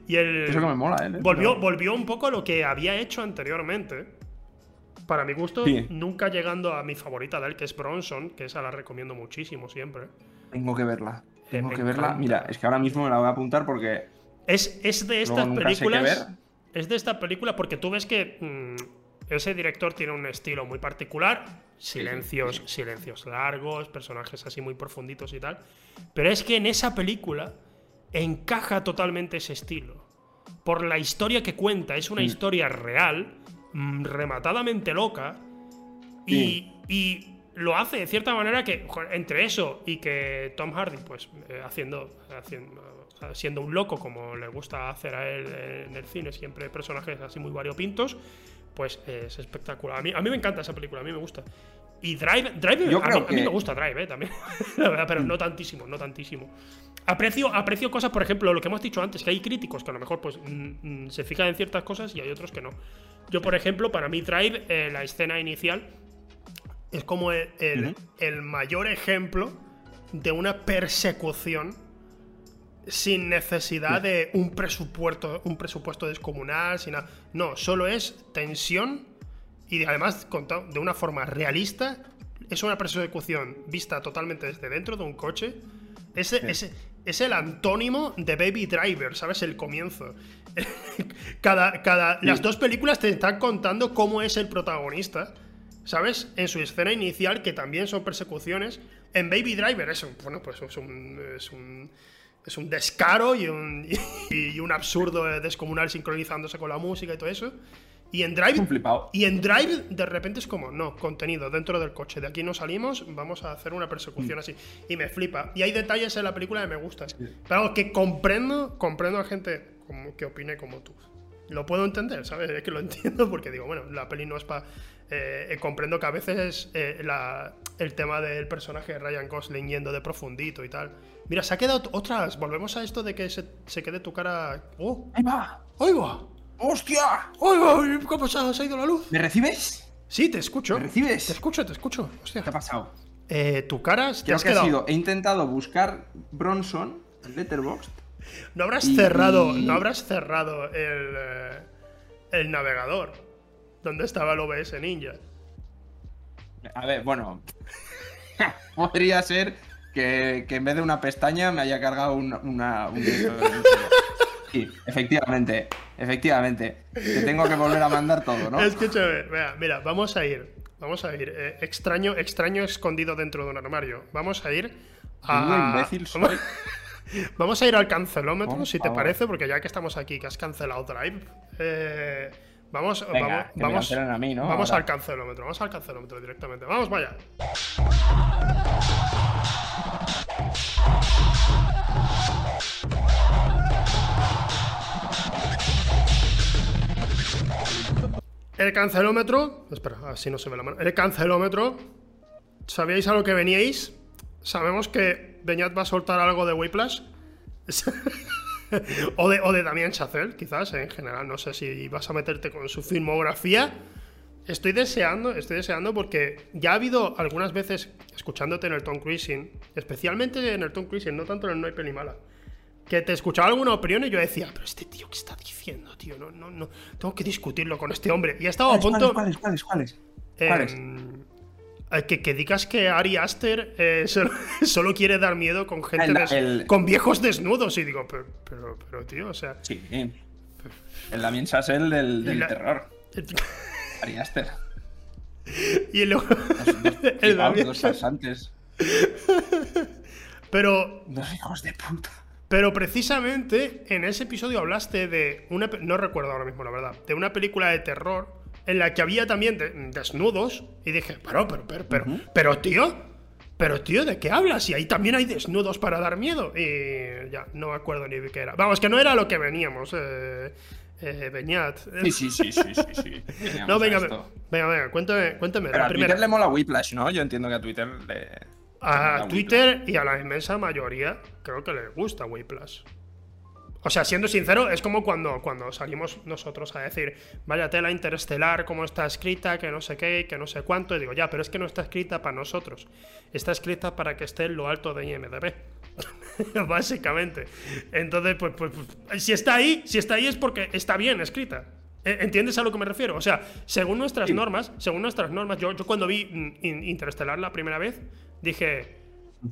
Y el. Eso que me mola, ¿eh? Volvió, volvió un poco a lo que había hecho anteriormente. Para mi gusto, Sí. nunca llegando a mi favorita de él, que es Bronson, que esa la recomiendo muchísimo siempre. Tengo que verla. Tengo me que verla. Mira, es que ahora mismo me la voy a apuntar porque. Es, es de estas películas. ver. Es de estas películas porque tú ves que mm, ese director tiene un estilo muy particular. Silencios, sí, silencios largos, personajes así muy profunditos y tal. Pero es que en esa película encaja totalmente ese estilo. Por la historia que cuenta, es una Mm. historia real, rematadamente loca. Y, Sí. y lo hace de cierta manera que, entre eso y que Tom Hardy, pues, eh, haciendo, haciendo, siendo un loco como le gusta hacer a él en el cine, siempre personajes así muy variopintos, pues es espectacular. A mí, a mí me encanta esa película, a mí me gusta. Y Drive, Drive Yo a, creo mí, a mí que- me gusta Drive, eh, también. La verdad, pero no tantísimo, no tantísimo. Aprecio, aprecio cosas, por ejemplo, lo que hemos dicho antes, que hay críticos que a lo mejor pues mm, mm, se fijan en ciertas cosas y hay otros que no. Yo, por ejemplo, para mí Drive, eh, la escena inicial, es como el, el- mayor ejemplo de una persecución sin necesidad de un presupuesto, un presupuesto descomunal, sin nada. No, solo es tensión y además contado de una forma realista. Es una persecución vista totalmente desde dentro de un coche. Ese- es el antónimo de Baby Driver, ¿sabes? El comienzo. cada, cada, Las dos películas te están contando cómo es el protagonista, ¿sabes? En su escena inicial, que también son persecuciones. En Baby Driver es un, bueno, pues es un, es un, es un descaro y un, y un absurdo descomunal sincronizándose con la música y todo eso. Y en Drive, y en Drive, de repente es como, no, contenido dentro del coche. De aquí no salimos, vamos a hacer una Mm. persecución así. Y me flipa. Y hay detalles en la película que me gustan. Pero vamos, que comprendo, comprendo a gente como, que opine como tú. Lo puedo entender, ¿sabes? Es que lo entiendo porque digo, bueno, la peli no es para. comprendo que a veces eh, la- el tema del personaje de Ryan Gosling yendo de profundito y tal. Mira, se ha quedado otras. Volvemos a esto de que se, se quede tu cara. ¡Oh! ¡Ahí va! ¡Ahí va! ¡Hostia! ¡Ahí va! ¿Qué ha pasado? ¿Se ha ido la luz? ¿Me recibes? Sí, te escucho. ¿Me recibes? Te escucho, te escucho. Hostia. ¿Qué ha pasado? Eh, tu cara te Creo has que ha quedado. sido. He intentado buscar Bronson en Letterboxd. No habrás y- cerrado, y- no habrás cerrado el, eh, el navegador donde estaba el OBS Ninja. A ver, bueno. Podría ser que, que en vez de una pestaña me haya cargado una. una- un- Sí, efectivamente. Efectivamente. Te tengo que volver a mandar todo, ¿no? Escúchame, vea, mira, vamos a ir, vamos a ir. eh, extraño, extraño escondido dentro de un armario. Vamos a ir a. Imbécil soy. Vamos a ir al cancelómetro, si te favor. parece, porque ya que estamos aquí, que has cancelado Drive, eh, vamos, Venga, vamos, vamos, a mí, ¿no? vamos Ahora. al cancelómetro, vamos al cancelómetro directamente. Vamos, vaya. El cancelómetro. Espera, así no se ve la mano. El cancelómetro. ¿Sabíais a lo que veníais? Sabemos que Beñat va a soltar algo de Whiplash. o, de, o de Damien Chazelle, quizás, en general. No sé si vas a meterte con su filmografía. Estoy deseando, estoy deseando porque ya ha habido algunas veces, escuchándote en el Tom Cruising, especialmente en el Tom Cruising, no tanto en el No hay peli mala, que te escuchaba alguna opinión y yo decía, pero este tío, ¿qué está diciendo, tío? No, no, no, tengo que discutirlo con este hombre. Y he estado a punto... ¿Cuáles, cuáles, cuáles? Eh, ¿Cuáles? eh, que, que digas que Ari Aster eh, solo, solo quiere dar miedo con gente El- des- el- con viejos desnudos y digo pero, pero, pero, tío o sea Sí. El Damien Chazelle del, del la- terror. Ari Aster. y luego el Damien farsantes. pero Dos hijos de puta. pero precisamente en ese episodio hablaste de una no recuerdo ahora mismo la verdad de una película de terror en la que había también de- desnudos y dije pero pero pero pero, pero tío pero tío, ¿de qué hablas? Y ahí también hay desnudos para dar miedo. Y ya, no me acuerdo ni de qué era. Vamos, que no era lo que veníamos, eh, eh, Beñat. Sí, sí, sí, sí, sí, sí. No, venga, venga, venga, cuéntame, cuéntame. Pero la a primera. Twitter le mola Whiplash, ¿no? Yo entiendo que a Twitter le. A Twitter y a la inmensa mayoría creo que le gusta Whiplash. O sea, siendo sincero, es como cuando, cuando salimos nosotros a decir, vaya tela interestelar, cómo está escrita, que no sé qué, que no sé cuánto. Y digo, ya, pero es que no está escrita para nosotros. Está escrita para que esté en lo alto de IMDB. Básicamente. Entonces, pues, pues, pues, si está ahí, si está ahí es porque está bien escrita. ¿E- ¿Entiendes a lo que me refiero? O sea, según nuestras Sí. normas, según nuestras normas, yo, yo cuando vi mm, In- Interestelar la primera vez, dije,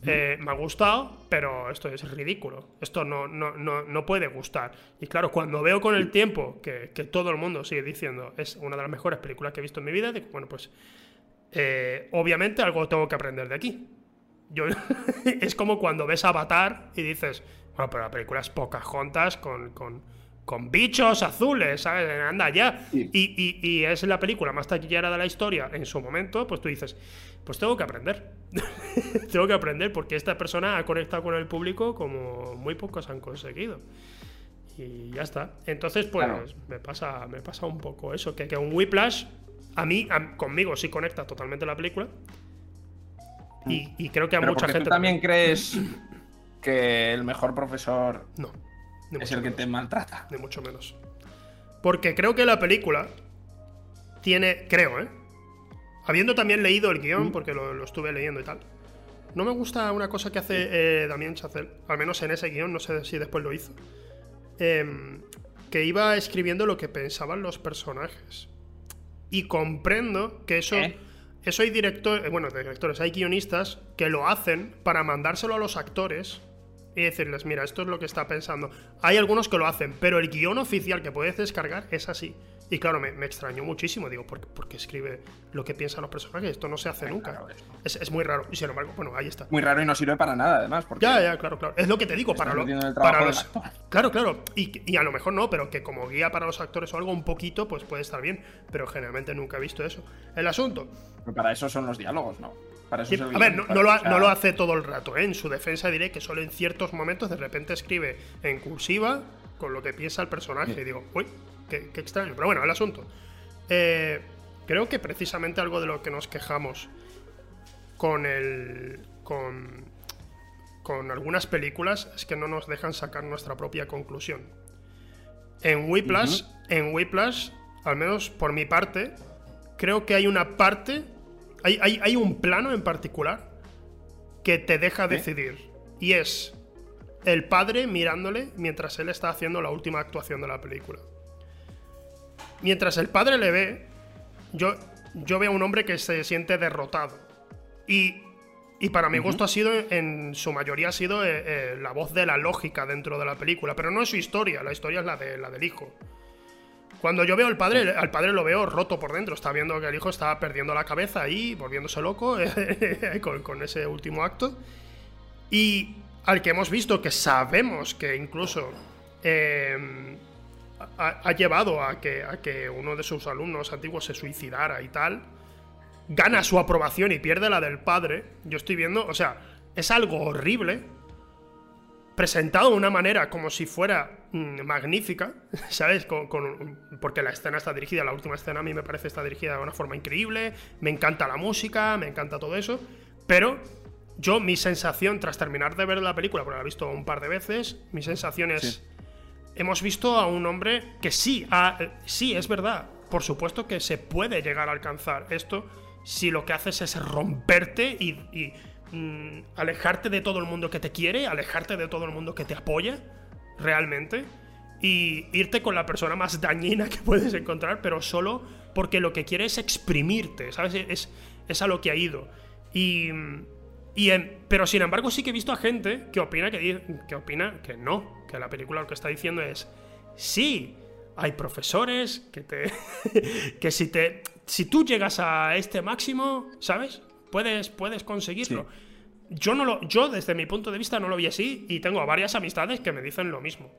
eh, me ha gustado, pero esto es ridículo. Esto no, no, no, no puede gustar. Y claro, cuando veo con el tiempo que, que todo el mundo sigue diciendo es una de las mejores películas que he visto en mi vida, digo, bueno, pues eh, obviamente algo tengo que aprender de aquí. Yo, es como cuando ves Avatar y dices, bueno, pero la película es Pocahontas con, con, con bichos azules, ¿sabes? Anda ya. Sí. Y, y- y es la película más taquillera de la historia en su momento, pues tú dices, pues tengo que aprender. tengo que aprender porque esta persona ha conectado con el público como muy pocos han conseguido. Y ya está. Entonces, pues Claro. me, pasa, me pasa un poco eso, que, que un Whiplash, a mí, a- conmigo sí conecta totalmente la película. Y, y creo que a Pero mucha gente tú también crees que el mejor profesor No. es el que te maltrata. Ni mucho menos. Porque creo que la película tiene, creo, ¿eh? Habiendo también leído el guion, porque lo, lo estuve leyendo y tal. No me gusta una cosa que hace eh, Damien Chazelle, al menos en ese guion, no sé si después lo hizo. Em, que iba escribiendo lo que pensaban los personajes. Y comprendo que eso. ¿Eh? Eso hay directores, bueno, directores, hay guionistas que lo hacen para mandárselo a los actores y decirles, mira, esto es lo que está pensando. Hay algunos que lo hacen, pero el guion oficial que puedes descargar es así. Y claro, me, me extrañó muchísimo. Digo, ¿por, por qué escribe lo que piensan los personajes? Esto no se hace nunca. raro. Es, es muy raro. Y sin embargo, bueno, ahí está. Muy raro y no sirve para nada, además. Porque Ya, ya, claro, claro. Es lo que te digo, para, lo- para los... Claro, claro. Y, y a lo mejor no, pero que como guía para los actores o algo un poquito, pues puede estar bien. Pero generalmente nunca he visto eso. El asunto. pero para eso son los diálogos, ¿no? Para eso Sí, a ver, no, lo, ha- no lo hace todo el rato, ¿eh? En su defensa diré que solo en ciertos momentos de repente escribe en cursiva con lo que piensa el personaje. Y digo, uy, qué, qué extraño. Pero bueno, el asunto. Eh, creo que precisamente algo de lo que nos quejamos con el. con. con algunas películas es que no nos dejan sacar nuestra propia conclusión. En Whiplash, en Whiplash, al menos por mi parte, creo que hay una parte, hay, hay- hay un plano en particular que te deja decidir. Y es el padre mirándole mientras él está haciendo la última actuación de la película. Mientras el padre le ve, yo, yo veo a un hombre que se siente derrotado. Y, y para mi gusto ha sido, en su mayoría ha sido eh, eh, la voz de la lógica dentro de la película. Pero no es su historia, la historia es la, de, la del hijo. Cuando yo veo al padre, al padre lo veo roto por dentro. Está viendo que el hijo está perdiendo la cabeza ahí, volviéndose loco con, con ese último acto. Y al que hemos visto que sabemos que incluso eh, ha, ha llevado a que, a que uno de sus alumnos antiguos se suicidara y tal, gana su aprobación y pierde la del padre. Yo estoy viendo, o sea, es algo horrible, presentado de una manera como si fuera mm, magnífica, ¿sabes? Con- con- porque la escena está dirigida, la última escena a mí me parece está dirigida de una forma increíble, me encanta la música, me encanta todo eso, pero yo mi sensación tras terminar de ver la película, porque la he visto un par de veces, mi sensación es... Sí. Hemos visto a un hombre que sí, sí, es verdad, por supuesto que se puede llegar a alcanzar esto si lo que haces es romperte y, mm, alejarte de todo el mundo que te quiere, alejarte de todo el mundo que te apoya, realmente, y irte con la persona más dañina que puedes encontrar, pero solo porque lo que quiere es exprimirte, ¿sabes? Es, es a lo que ha ido. Y, y en- pero sin embargo sí que he visto a gente que opina que, que opina que no, que la película lo que está diciendo es sí, hay profesores que te que si te si tú llegas a este máximo, ¿sabes? Puedes puedes conseguirlo. Yo no lo yo desde mi punto de vista no lo vi así y tengo varias amistades que me dicen lo mismo.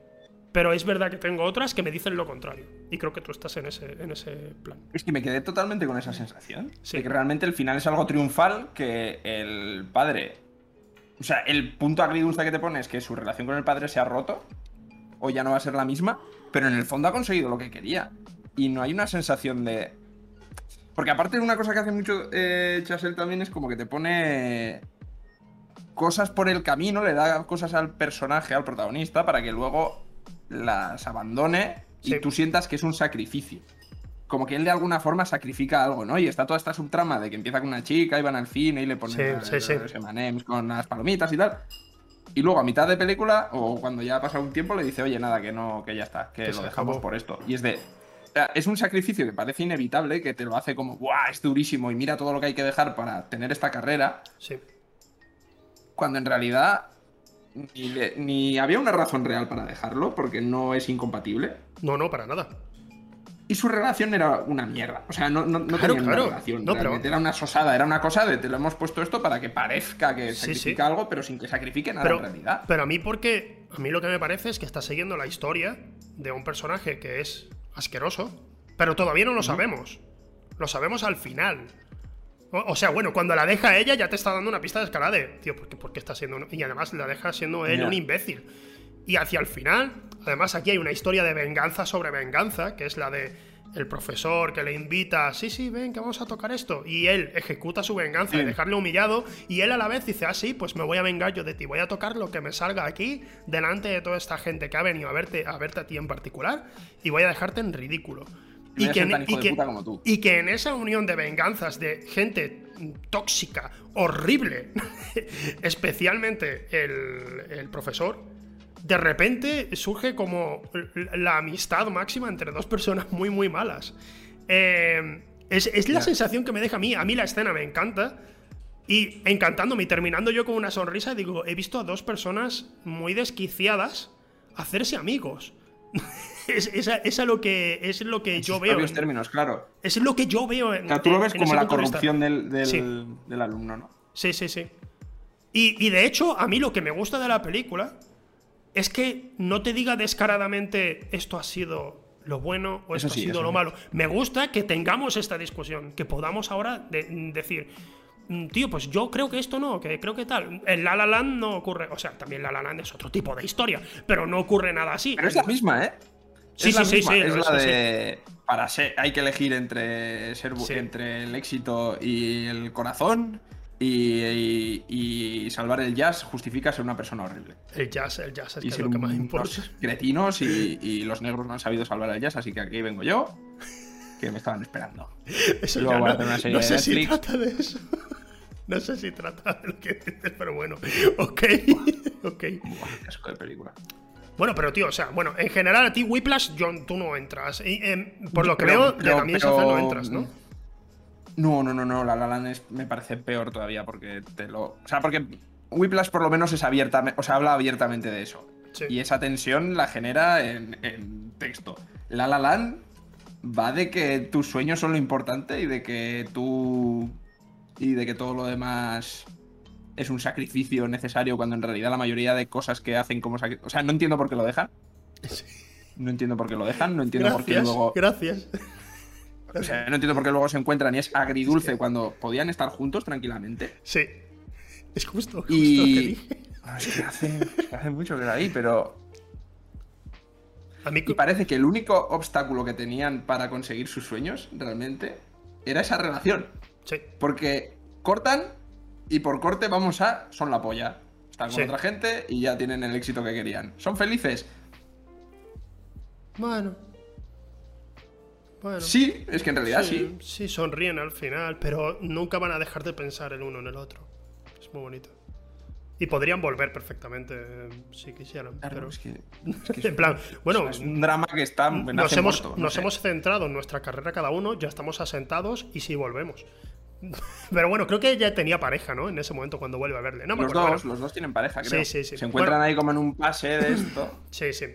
Pero es verdad que tengo otras que me dicen lo contrario. Y creo que tú estás en ese, en ese plan. Es que me quedé totalmente con esa sensación. Sí. De que realmente el final es algo triunfal, que el padre. O sea, el punto agridulce que te pone es que su relación con el padre se ha roto. O ya no va a ser la misma. Pero en el fondo ha conseguido lo que quería. Y no hay una sensación de. Porque aparte de una cosa que hace mucho eh, Chasel también es como que te pone cosas por el camino, le da cosas al personaje, al protagonista, para que luego las abandone y tú sientas que es un sacrificio. Como que él de alguna forma sacrifica algo, ¿no? Y está toda esta subtrama de que empieza con una chica y van al cine y le ponen Sí, sí, con las palomitas y tal. Y luego a mitad de película, o cuando ya ha pasado un tiempo, le dice, oye, nada, que no, que ya está, que, Que lo dejamos acabó. por esto. Y es de. o sea, Es un sacrificio que parece inevitable, que te lo hace como, ¡buah! Es durísimo y mira todo lo que hay que dejar para tener esta carrera Sí. cuando en realidad ni, le- ni había una razón real para dejarlo, porque no es incompatible. No, no, para nada. Y su relación era una mierda. O sea, no, no, no Claro, tenían claro. una relación. No, pero- Era una sosada, era una cosa de te lo hemos puesto esto para que parezca que Sí, sacrifica sí. algo, pero sin que sacrifique nada Pero, en realidad. pero a mí porque a mí lo que me parece es que está siguiendo la historia de un personaje que es asqueroso, pero todavía no lo sabemos. Lo sabemos al final. O, o sea, bueno, cuando la deja ella ya te está dando una pista de escalada de, tío, ¿por qué, por qué está siendo un-?" Y además la deja siendo él un imbécil. Y hacia el final, además aquí hay una historia de venganza sobre venganza, que es la de el profesor que le invita, sí, sí, ven, que vamos a tocar esto. Y él ejecuta su venganza de Sí. dejarle humillado. Y él a la vez dice, ah, sí, pues me voy a vengar yo de ti. Voy a tocar lo que me salga aquí, delante de toda esta gente que ha venido a verte, a verte a ti en particular. Y voy a dejarte en ridículo. A que, en- hijo y que- y que en esa unión de venganzas de gente tóxica, horrible, especialmente el, el profesor, de repente surge como la amistad máxima entre dos personas muy, muy malas. Eh, es, es la sensación que me deja a mí. A mí la escena me encanta. Y encantándome y terminando yo con una sonrisa, digo, he visto a dos personas muy desquiciadas hacerse amigos. es, esa- esa es lo que, es lo que En yo sus veo. en- términos, claro. es lo que yo veo en. O sea, tú lo ves en como la corrupción del, del, Sí. del alumno, ¿no? Sí, sí, sí. Y, y de hecho, a mí lo que me gusta de la película es que no te diga descaradamente esto ha sido lo bueno o esto Eso sí, ha sido lo sí. malo. Me gusta que tengamos esta discusión, que podamos ahora de- decir, "Mm, tío, pues yo creo que esto no, que creo que tal. En La La Land no ocurre, o sea, también La La Land es otro tipo de historia, pero no ocurre nada así. Pero es la misma, ¿eh? Sí, es la sí, sí, misma, sí, Es la sí. de. Para ser. Hay que elegir entre, ser, Sí. entre el éxito y el corazón. Y, y- y salvar el jazz justifica ser una persona horrible. El jazz, el jazz es, que es lo que más importa. unos cretinos y, y los negros no han sabido salvar el jazz, así que aquí vengo yo. Que me estaban esperando. Eso Luego voy a no, hacer una serie no de sé si trata de eso. No sé si trata de lo que dices, pero bueno. Ok, ok. Buah, qué asco de película. Bueno, pero tío, o sea, bueno, en general a ti Whiplash, John, tú no entras. Y, em, por lo que Pero- veo, de pero- no entras, ¿no? No, no, no, no. La La Land es- me parece peor todavía porque te lo. O sea, porque Whiplash por lo menos es abierta, o sea, habla abiertamente de eso. Sí. Y esa tensión la genera en, en texto. La La Land va de que tus sueños son lo importante y de que tú. y de que todo lo demás es un sacrificio necesario cuando en realidad la mayoría de cosas que hacen como sacrificio. O sea, no entiendo por qué lo dejan. No entiendo por qué lo dejan, no entiendo por qué luego. gracias. O sea, no entiendo por qué luego se encuentran y es agridulce cuando podían estar juntos tranquilamente. Sí. Es justo, justo Y. que es que hace, es que hace mucho que la vi, pero. A mí, Y parece que el único obstáculo que tenían para conseguir sus sueños, realmente, era esa relación. sí. Porque cortan y por corte vamos a. son la polla. Están con Sí. otra gente y ya tienen el éxito que querían. ¿Son felices? Bueno. Bueno. Sí, es que en realidad sí. Sí, sonríen al final, pero nunca van a dejar de pensar el uno en el otro. Es muy bonito. Y podrían volver perfectamente eh, si quisieran. Claro, pero... es que, es que es- En plan, bueno, es un drama que está. nos, hemos, muerto, no nos hemos centrado en nuestra carrera cada uno, ya estamos asentados y sí volvemos. Pero bueno, creo que ella tenía pareja, ¿no? En ese momento cuando vuelve a verle. No los dos, bueno, los dos tienen pareja, creo. Sí, sí, sí. Se encuentran Bueno. ahí como en un pase de esto. Sí, sí.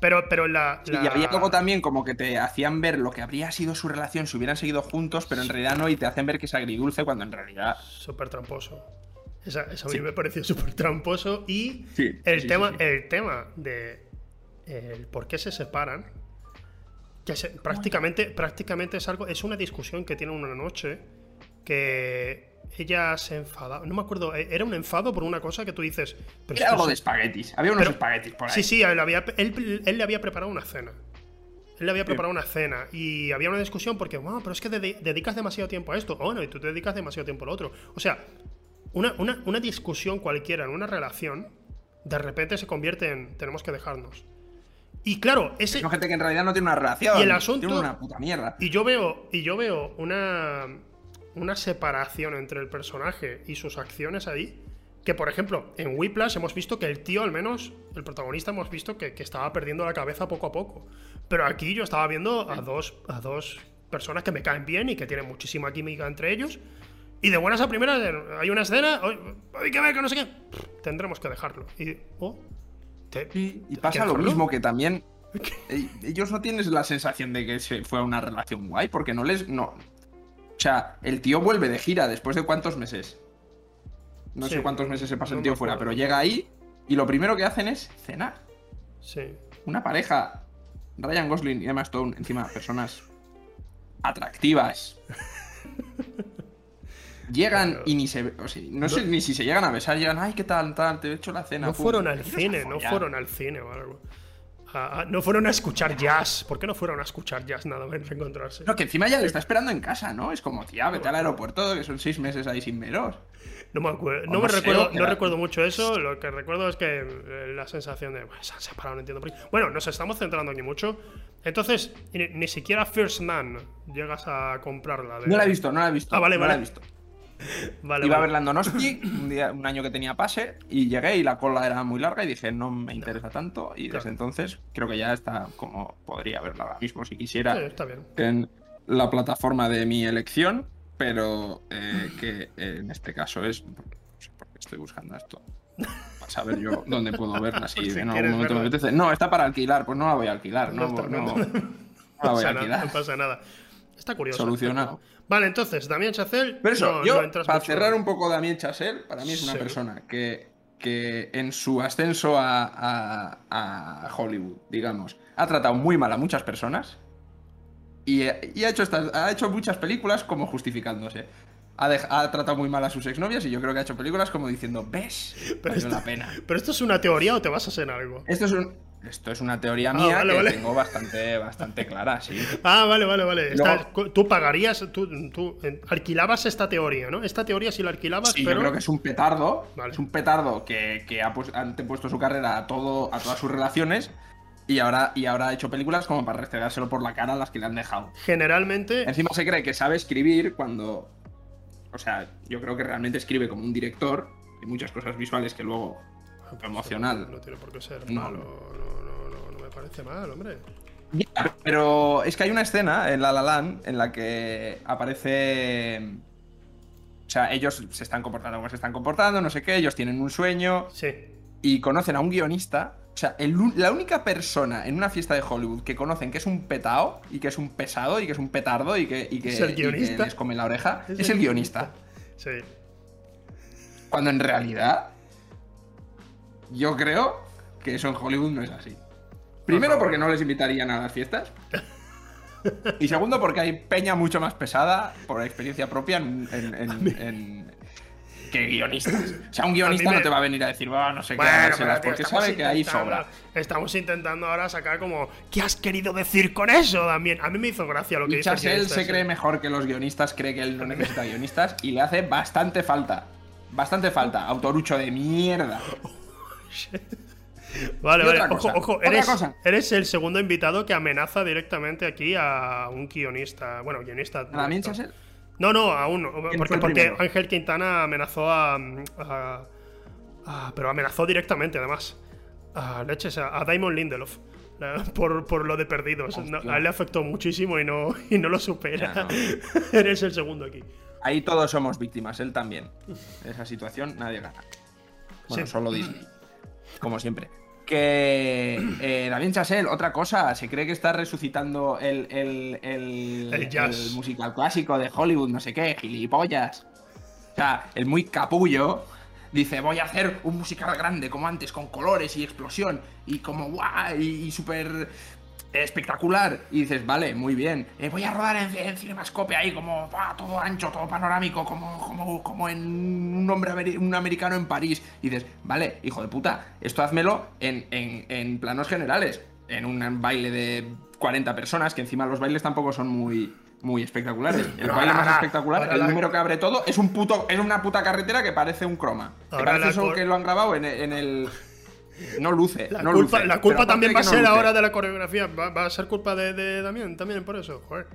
Pero, pero la, Sí, Y había algo también como que te hacían ver lo que habría sido su relación si hubieran seguido juntos, pero en realidad no, y te hacen ver que es agridulce cuando en realidad. Súper tramposo. Esa, eso a mí Sí. me pareció súper tramposo. Y Sí, el, tema, el tema de el por qué se separan, que se- prácticamente, prácticamente es algo, es una discusión que tienen una noche que ella se enfada. No me acuerdo, eh, era un enfado por una cosa que tú dices. Pero Era algo es- de espaguetis. Había unos pero- espaguetis por ahí. Sí, sí, él, había- él- él le había preparado una cena. Él le había Sí. preparado una cena y había una discusión porque, wow, pero es que dedi- dedicas demasiado tiempo a esto. Oh, no, y tú te dedicas demasiado tiempo a lo otro. O sea, una, una- una discusión cualquiera en una relación, de repente se convierte en tenemos que dejarnos. Y claro, ese, Son gente que en realidad no tiene una relación. Y el asunto- Tiene una puta mierda. y yo veo, y yo veo una, una separación entre el personaje y sus acciones ahí. Que por ejemplo, en Whiplash hemos visto que el tío, al menos, el protagonista, hemos visto que, que estaba perdiendo la cabeza poco a poco. Pero aquí yo estaba viendo a dos, a dos personas que me caen bien y que tienen muchísima química entre ellos. Y de buenas a primeras hay una escena, "Oye, hay que ver que no sé qué. Tendremos que dejarlo. Y, oh, te- Y ¿hay pasa lo mismo que también. eh, Ellos no tienen la sensación de que se fue una relación guay, porque no les. No. O sea, el tío vuelve de gira después de cuántos meses. No Sí, sé cuántos meses se pasa el tío fuera, pero llega ahí y lo primero que hacen es cenar. Sí. Una pareja. Ryan Gosling y Emma Stone, encima personas atractivas. Llegan y ni se. O sea, no sé ni si se llegan a besar, llegan, ay, ¿qué tal? tal te he hecho la cena. No pum". fueron al cine, no fueron al cine o algo. A- a- no fueron a escuchar jazz. ¿Por qué no fueron a escuchar jazz nada más encontrarse? No, que encima ya le está esperando en casa, ¿no? Es como, tía, vete al aeropuerto, que son seis meses ahí sin veros. No me acuerdo, no no me sé, recuerdo, no era- recuerdo mucho eso. Lo que recuerdo es que eh, la sensación de "Bueno, se han separado, no entiendo por qué. Bueno, nos estamos centrando aquí mucho. Entonces, ni, ni siquiera First Man llegas a comprarla. de- No la he visto, no la he visto. Ah, vale, no vale. la he visto. Vale, Iba a vale. ver Landonoski un, día, un año que tenía pase y llegué y la cola era muy larga y dije, no me interesa tanto. Y desde Claro. entonces creo que ya está como podría verla ahora mismo si quisiera. Sí, está bien. en la plataforma de mi elección, pero eh, que en este caso es. No sé por qué estoy buscando esto. Para saber yo dónde puedo verla. Si si en algún momento me apetece. No, está para alquilar, pues no la voy a alquilar. No No, no, no- no la voy a nada, alquilar. no pasa nada. Está curioso. Solucionado. Vale, entonces, Damián Chacel. Pero eso, no- yo, no para cerrar un poco Damien Chazelle, para mí es una Sí. persona que, que en su ascenso a, a- a Hollywood, digamos, ha tratado muy mal a muchas personas y, y ha, hecho estas- ha hecho muchas películas como justificándose. Ha, ha tratado muy mal a sus exnovias y yo creo que ha hecho películas como diciendo, ¿ves? Pero esto- la pena. ¿Pero esto es una teoría o te basas en algo? Esto es, un- esto es una teoría Ah, mía vale, que vale. tengo bastante, bastante clara, sí. Ah, vale, vale, vale. Tú pagarías, tú, tú, alquilabas esta teoría, ¿no? Esta teoría sí la alquilabas, Sí, pero. yo creo que es un petardo. Vale. Es un petardo que, que ha ha antepuesto su carrera a todo, a todas sus relaciones. Y ahora, y ahora ha hecho películas como para restregárselo por la cara a las que le han dejado. Generalmente. Encima se cree que sabe escribir cuando. O sea, yo creo que realmente escribe como un director. Hay muchas cosas visuales que luego. Emocional. No tiene por qué ser No. malo. No, no, no, no me parece mal, hombre. Pero es que hay una escena en La La Land en la que aparece. O sea, ellos se están comportando como se están comportando, no sé qué, ellos tienen un sueño. Sí. y conocen a un guionista. O sea, el la única persona en una fiesta de Hollywood que conocen que es un petao y que es un pesado y que es un petardo y que, y que, Es el y que guionista. les come la oreja es, el guionista. Sí. Cuando en realidad yo creo que eso en Hollywood no es así. Primero porque no les invitarían a las fiestas. Y segundo porque hay peña mucho más pesada por experiencia propia en, en- en- en- que guionistas. O sea, un guionista me- no te va a venir a decir, "Ah, no sé qué, dárselas", tío, porque sabe que ahí sobra. Estamos intentando ahora sacar como. ¿Qué has querido decir con eso también? A mí me hizo gracia lo que dice guionista se cree mejor que los guionistas, cree que él no necesita guionistas y le hace bastante falta. Bastante falta. Autorucho de mierda. Vale, vale. Ojo, cosa, ojo. Eres, el segundo invitado que amenaza directamente aquí a un guionista. Bueno, guionista. ¿También director. Chasel? No, no, aún Porque, porque? Ángel Quintana amenazó a, a- a- Pero amenazó directamente, además. A leches, a, a Damon Lindelof. Por, por lo de perdidos. No, a él le afectó muchísimo y no, y no lo supera. Ya, no. Eres el segundo aquí. Ahí todos somos víctimas, él también. En esa situación nadie gana. Bueno, Sí. solo Disney. Como siempre. Que eh, Damien Chazelle, otra cosa, se cree que está resucitando el, el, el, El jazz. el musical clásico de Hollywood, no sé qué, gilipollas. O sea, el muy capullo dice, voy a hacer un musical grande como antes, con colores y explosión, y como guau, y, y súper espectacular. Y dices, vale, muy bien. Eh, voy a rodar en, en Cinemascope ahí, como todo ancho, todo panorámico, como, como, como en un hombre un americano en París. Y dices, vale, hijo de puta, esto házmelo en, en, en planos generales. En un baile de 40 personas, que encima los bailes tampoco son muy, muy espectaculares. El baile más la- espectacular, ahora el la- número que abre todo, es un puto, es una puta carretera que parece un croma. Que parece la eso que lo han grabado en, en el. No luce. La no culpa, luce. la Pero culpa aparte también va a no ser luce. ahora de la coreografía. Va, va a ser culpa de, de Damián también por eso. Joder.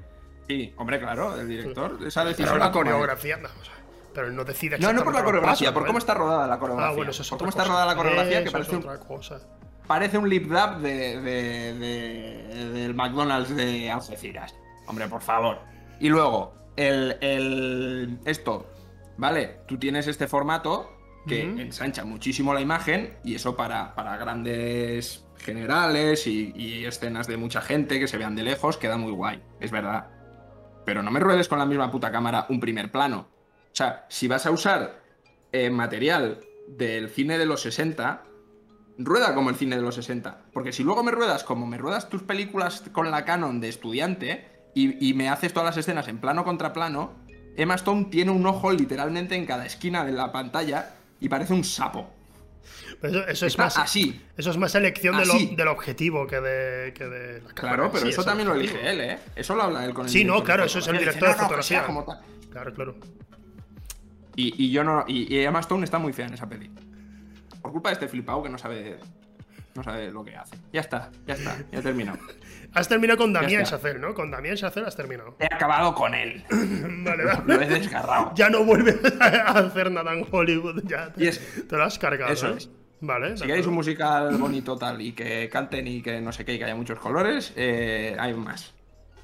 Sí, hombre, claro, el director. Esa decisión. Pero la coreografía. Vamos a ver, pero él no decide No, no por la coreografía, por cómo ¿no? está rodada la coreografía. Ah, bueno, eso es por otra cómo está cosa. rodada la coreografía, que parece un, otra cosa. parece un lip dub de, de- de- del McDonald's de Algeciras. Hombre, por favor. Y luego, el, el- esto, ¿vale? Tú tienes este formato que ensancha muchísimo la imagen y eso para, para grandes generales y, y escenas de mucha gente que se vean de lejos queda muy guay, es verdad. Pero no me ruedes con la misma puta cámara un primer plano. O sea, si vas a usar eh, material del cine de los 60, rueda como el cine de los 60. Porque si luego me ruedas como me ruedas tus películas con la Canon de estudiante y, y me haces todas las escenas en plano contra plano, Emma Stone tiene un ojo literalmente en cada esquina de la pantalla y parece un sapo. Pero eso, eso es más. así. Eso es más elección del, objetivo que de, que de la cámara. Claro, pero sí, eso es también lo elige él, ¿eh? Eso lo habla él con el Sí, no, claro, eso es el director de Dice, "No, no, que sea fotografía". como tal". Claro, claro. Y, y yo no. Y, y Emma Stone está muy fea en esa peli. Por culpa de este flipado que no sabe. No sabe lo que hace. Ya está, ya está, ya he terminado. Has terminado con Damien está. Chazelle, ¿no? Con Damien Chazelle has terminado. He acabado con él. Vale, vale. Lo he desgarrado. Ya no vuelves a hacer nada en Hollywood. Ya te, lo has cargado. eso ¿eh? es. Vale. Si queréis un musical bonito tal y que canten y que no sé qué y que haya muchos colores, eh, hay más.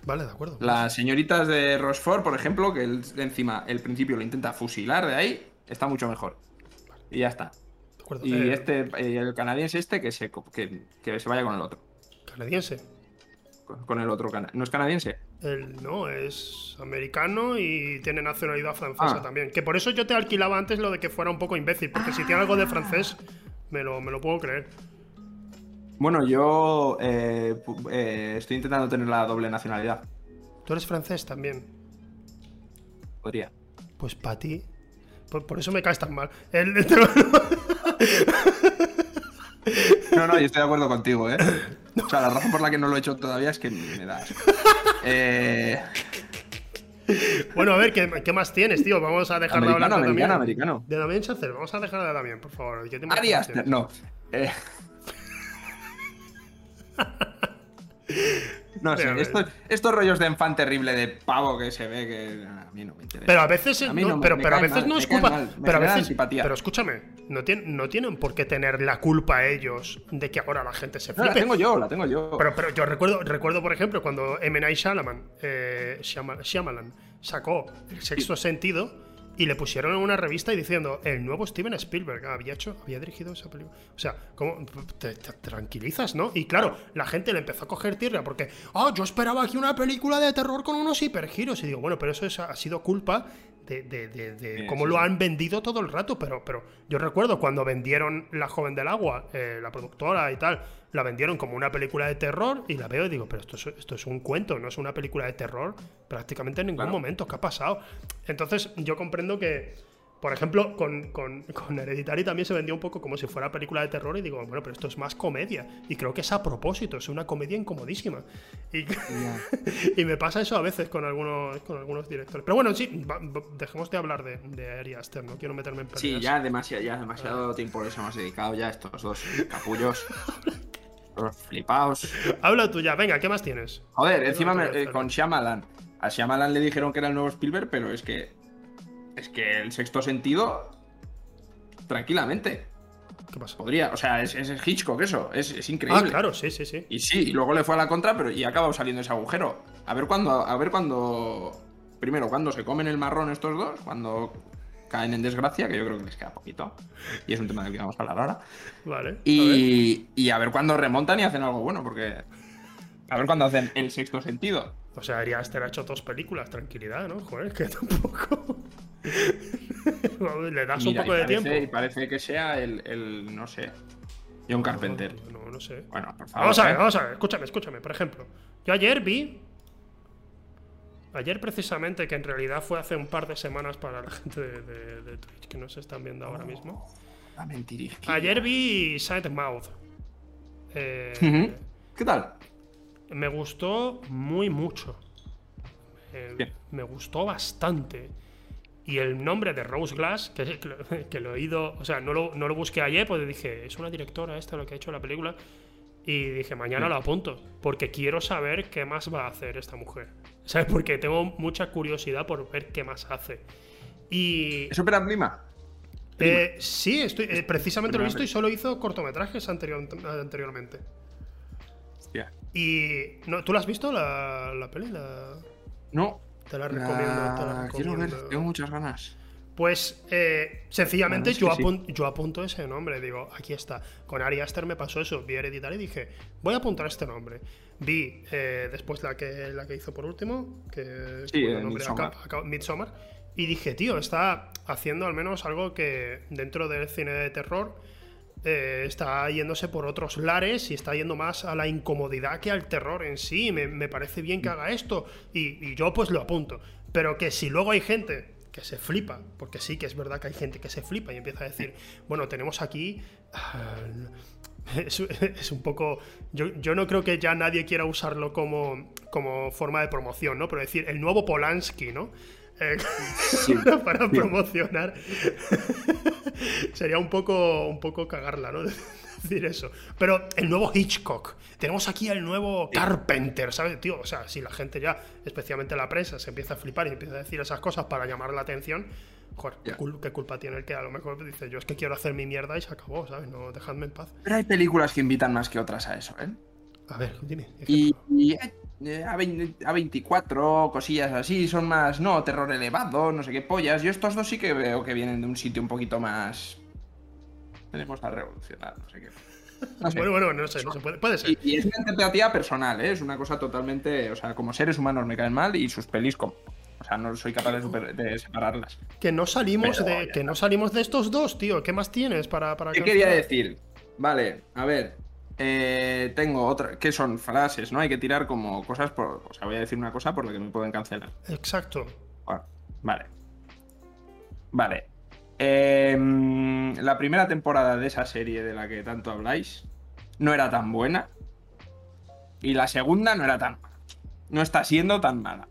Vale, de acuerdo. Las señoritas de Rochefort, por ejemplo, que él encima el principio lo intenta fusilar de ahí, está mucho mejor. Y ya está. De acuerdo. Y Eh, este, eh, el canadiense este, que se, que se vaya con el otro. Canadiense. Con, el otro cana- ¿No es canadiense? Él no, es americano y tiene nacionalidad francesa Ah. también. Que por eso yo te alquilaba antes lo de que fuera un poco imbécil, porque si tiene algo de francés, me lo, me lo puedo creer. Bueno, yo eh, eh, estoy intentando tener la doble nacionalidad. Tú eres francés también. Podría. Pues para ti. Por, por eso me caes tan mal. El- No, no, yo estoy de acuerdo contigo, ¿eh? O sea, la razón por la que no lo he hecho todavía es que me da asco. Eh, bueno, a ver, ¿qué, qué más tienes, tío? Vamos a dejar de hablar americano, de americano, americano. De Damien Chazelle, vamos a dejar de Damien, por favor. ¿Qué Ari? Aster, no. Eh, No sé, estos, estos rollos de fan terrible de pavo que se ve que a mí no me interesa. Pero a veces, A mí no, no pero, pero a veces mal, no es culpa. mal, pero a veces, pero escúchame, no, tienen, no tienen por qué tener la culpa ellos de que ahora la gente se No, la flipe. tengo yo, la tengo yo. Pero, pero yo recuerdo, recuerdo, por ejemplo, cuando M. Night Shyamalan, eh, Shyama- Shyamalan sacó El Sexto Sentido y le pusieron en una revista y diciendo el nuevo Steven Spielberg había hecho, había dirigido esa película. O sea, ¿cómo te, te tranquilizas, no? Y claro, la gente le empezó a coger tierra porque, ah, yo esperaba aquí una película de terror con unos hipergiros. Y digo, bueno, pero eso es- ha sido culpa de, de- de- de Sí, cómo sí, lo sí. han vendido todo el rato, pero, pero yo recuerdo cuando vendieron La Joven del Agua, eh, la productora y tal, la vendieron como una película de terror y la veo y digo, pero esto es, esto es un cuento, no es una película de terror prácticamente en ningún Claro. momento. ¿Qué ha pasado? Entonces yo comprendo que, por ejemplo, con, con, con Hereditary también se vendió un poco como si fuera película de terror y digo, bueno, pero esto es más comedia. Y creo que es a propósito, es una comedia incomodísima. Y, y me pasa eso a veces con algunos, con algunos directores. Pero bueno, sí, va- dejemos de hablar de, de Ari Aster, no quiero meterme en Sí, peleas. ya demasiado, ya demasiado tiempo les hemos dedicado ya a estos dos capullos. Flipaos. Habla tú ya, venga, ¿qué más tienes? Joder, encima me- eh, con Shyamalan. A Shyamalan le dijeron que era el nuevo Spielberg, pero es que. Es que el sexto sentido. Tranquilamente. ¿Qué pasa? Podría. O sea, es, es Hitchcock eso. Es, es increíble. Ah, claro, sí, sí, sí. Y sí, y luego le fue a la contra, pero y ha acabado saliendo ese agujero. A ver cuándo. A ver cuándo. Primero, cuando se comen el marrón estos dos, cuando caen en desgracia, que yo creo que les queda poquito. Y es un tema del que vamos a hablar ahora. Vale. a ver. Y, y a ver cuándo remontan y hacen algo bueno, porque. A ver cuándo hacen el sexto sentido. O sea, Ari Aster ha hecho dos películas, tranquilidad, ¿no? Joder, que tampoco. Le das Mira, un poco y de tiempo. Y parece que sea el, el, no sé, John Carpenter. No, no sé. Bueno, por favor. Vamos a ver, ¿eh? vamos a ver, escúchame, escúchame. Por ejemplo, yo ayer vi. Ayer precisamente, que en realidad fue hace un par de semanas para la gente de, de- de Twitch que nos están viendo ahora mismo. La mentirijilla. Ayer vi Silent Mouth. Eh. ¿Qué tal? Me gustó muy mucho. Eh, me gustó bastante. Y el nombre de Rose Glass, que, que lo- que lo he oído, o sea, no lo, no lo busqué ayer, pues dije, es una directora esta lo que ha hecho la película. Y dije, mañana lo apunto, porque quiero saber qué más va a hacer esta mujer. ¿Sabes? Porque tengo mucha curiosidad por ver qué más hace. Y ¿Es ópera prima? eh, sí, estoy, eh, precisamente lo he visto y solo hizo cortometrajes anterior- anteriormente. Hostia. Y no, ¿tú la has visto la, la peli? La- No. te la recomiendo, te la La- Quiero recomiendo. ver, tengo muchas ganas. Pues eh, sencillamente yo, sí. yo apunto ese nombre, digo, aquí está. Con Ari Aster me pasó eso, vi Hereditary y dije, voy a apuntar este nombre. Vi eh, después la que, la que hizo por último, que Sí, cuyo eh, nombre Midsommar. acá- acá- Midsommar, y dije, tío, está haciendo al menos algo que dentro del cine de terror eh, está yéndose por otros lares y está yendo más a la incomodidad que al terror en sí. Me, me parece bien que haga esto y, y yo pues lo apunto. Pero que si luego hay gente que se flipa, porque sí que es verdad que hay gente que se flipa y empieza a decir, bueno, tenemos aquí Es, es un poco. Yo, yo no creo que ya nadie quiera usarlo como, como forma de promoción, ¿no? Pero decir, el nuevo Polanski, ¿no? Eh, Sí, para sí. promocionar. Sería un poco, un poco cagarla, ¿no? Decir eso. Pero el nuevo Hitchcock. Tenemos aquí el nuevo Carpenter, ¿sabes, tío? O sea, si la gente ya, especialmente la prensa, se empieza a flipar y empieza a decir esas cosas para llamar la atención, joder, ¿qué, culpa tiene el que a lo mejor dice, yo es que quiero hacer mi mierda y se acabó, ¿sabes? No, dejadme en paz. Pero hay películas que invitan más que otras a eso, ¿eh? A ver, dime. Y, y, eh, a, 20 a 24, cosillas así, son más, no, terror elevado, no sé qué pollas. Yo estos dos sí que veo que vienen de un sitio un poquito más... Tenemos a revolucionar, no sé qué. No sé. Bueno, bueno, no sé, no se puede. Puede ser. Y, y es una interpretativa personal, ¿eh? es una cosa totalmente. O sea, como seres humanos me caen mal y sus pelis como. O sea, no soy capaz de, super- de separarlas. Que no salimos Pero de. Que no salimos de estos dos, tío. ¿Qué más tienes para, para ¿Qué quería decir? Vale, a ver. eh, tengo otra. ¿Qué son frases? ¿No? Hay que tirar como cosas por. O sea, voy a decir una cosa por la que me pueden cancelar. Exacto. Bueno, vale. Vale. Em, la primera temporada de esa serie de la que tanto habláis no era tan buena. Y la segunda no era tan mala. No está siendo tan mala.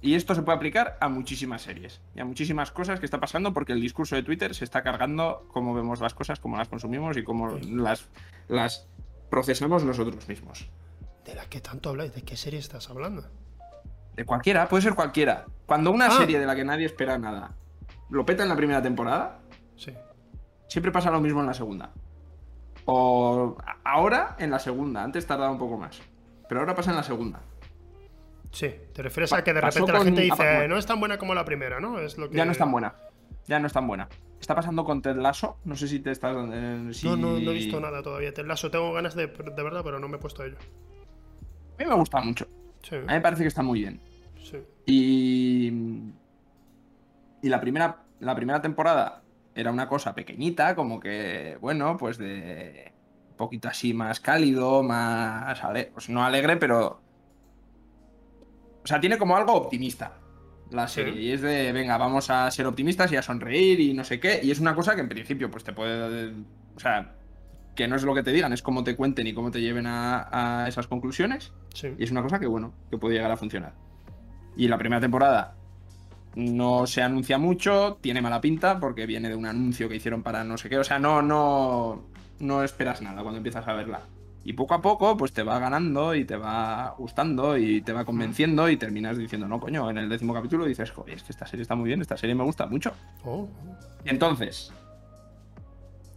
Y esto se puede aplicar a muchísimas series y a muchísimas cosas que está pasando porque el discurso de Twitter se está cargando cómo vemos las cosas, cómo las consumimos y cómo las, las procesamos nosotros mismos. ¿De la que tanto habláis? ¿De qué serie estás hablando? De cualquiera, puede ser cualquiera. Cuando una Ah. serie de la que nadie espera nada lo peta en la primera temporada, Sí. siempre pasa lo mismo en la segunda. O ahora en la segunda, antes tardaba un poco más. Pero ahora pasa en la segunda. Sí. Te refieres Pa- a que de repente la gente dice, no es tan buena como la primera, ¿no? Es lo que... Ya no es tan buena. Ya no es tan buena. Está pasando con Ted Lasso. No sé si te estás. eh, si- No, no, no he visto nada todavía. Te lazo, tengo ganas de, de verdad, pero no me he puesto a ello. A mí me gusta mucho. Sí, A mí me parece que está muy bien. sí. Y. Y la primera, la primera temporada era una cosa pequeñita, como que, bueno, pues de. Un poquito así más cálido, más. ale- pues no alegre, pero. O sea, tiene como algo optimista la Sí. serie. Y es de, venga, vamos a ser optimistas y a sonreír y no sé qué. Y es una cosa que en principio, pues te puede. O sea, que no es lo que te digan, es cómo te cuenten y cómo te lleven a, a esas conclusiones. sí. Y es una cosa que, bueno, que puede llegar a funcionar. Y la primera temporada no se anuncia mucho, tiene mala pinta porque viene de un anuncio que hicieron para no sé qué. O sea, no, no, no esperas nada cuando empiezas a verla. Y poco a poco, pues te va ganando y te va gustando y te va convenciendo y terminas diciendo, no, coño, en el décimo capítulo dices, joder, es que esta serie está muy bien, esta serie me gusta mucho. Oh, Y entonces,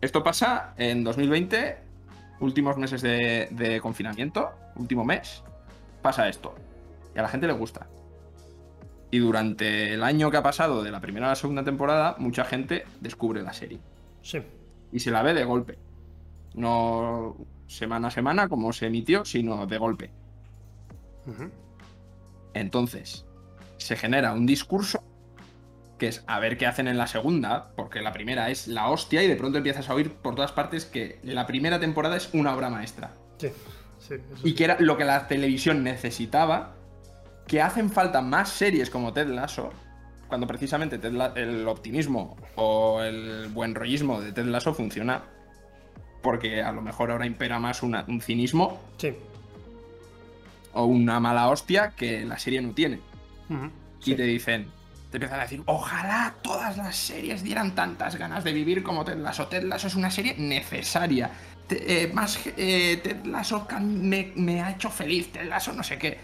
esto pasa en 2020, últimos meses de, de confinamiento, último mes, pasa esto. Y a la gente le gusta. Y durante el año que ha pasado de la primera a la segunda temporada, mucha gente descubre la serie. sí. Y se la ve de golpe. No semana a semana como se emitió, sino de golpe. Entonces, se genera un discurso que es a ver qué hacen en la segunda, porque la primera es la hostia y de pronto empiezas a oír por todas partes que la primera temporada es una obra maestra. Sí, sí, eso Y sí. que era lo que la televisión necesitaba, que hacen falta más series como Ted Lasso, cuando precisamente Ted La- el optimismo o el buen rollismo de Ted Lasso funciona, porque a lo mejor ahora impera más una- un cinismo Sí. o una mala hostia que la serie no tiene. Y Sí. te dicen, te empiezan a decir, ojalá todas las series dieran tantas ganas de vivir como Ted Lasso. Ted Lasso es una serie necesaria. Te- eh, más eh, Ted Lasso me, me ha hecho feliz, Ted Lasso no sé qué.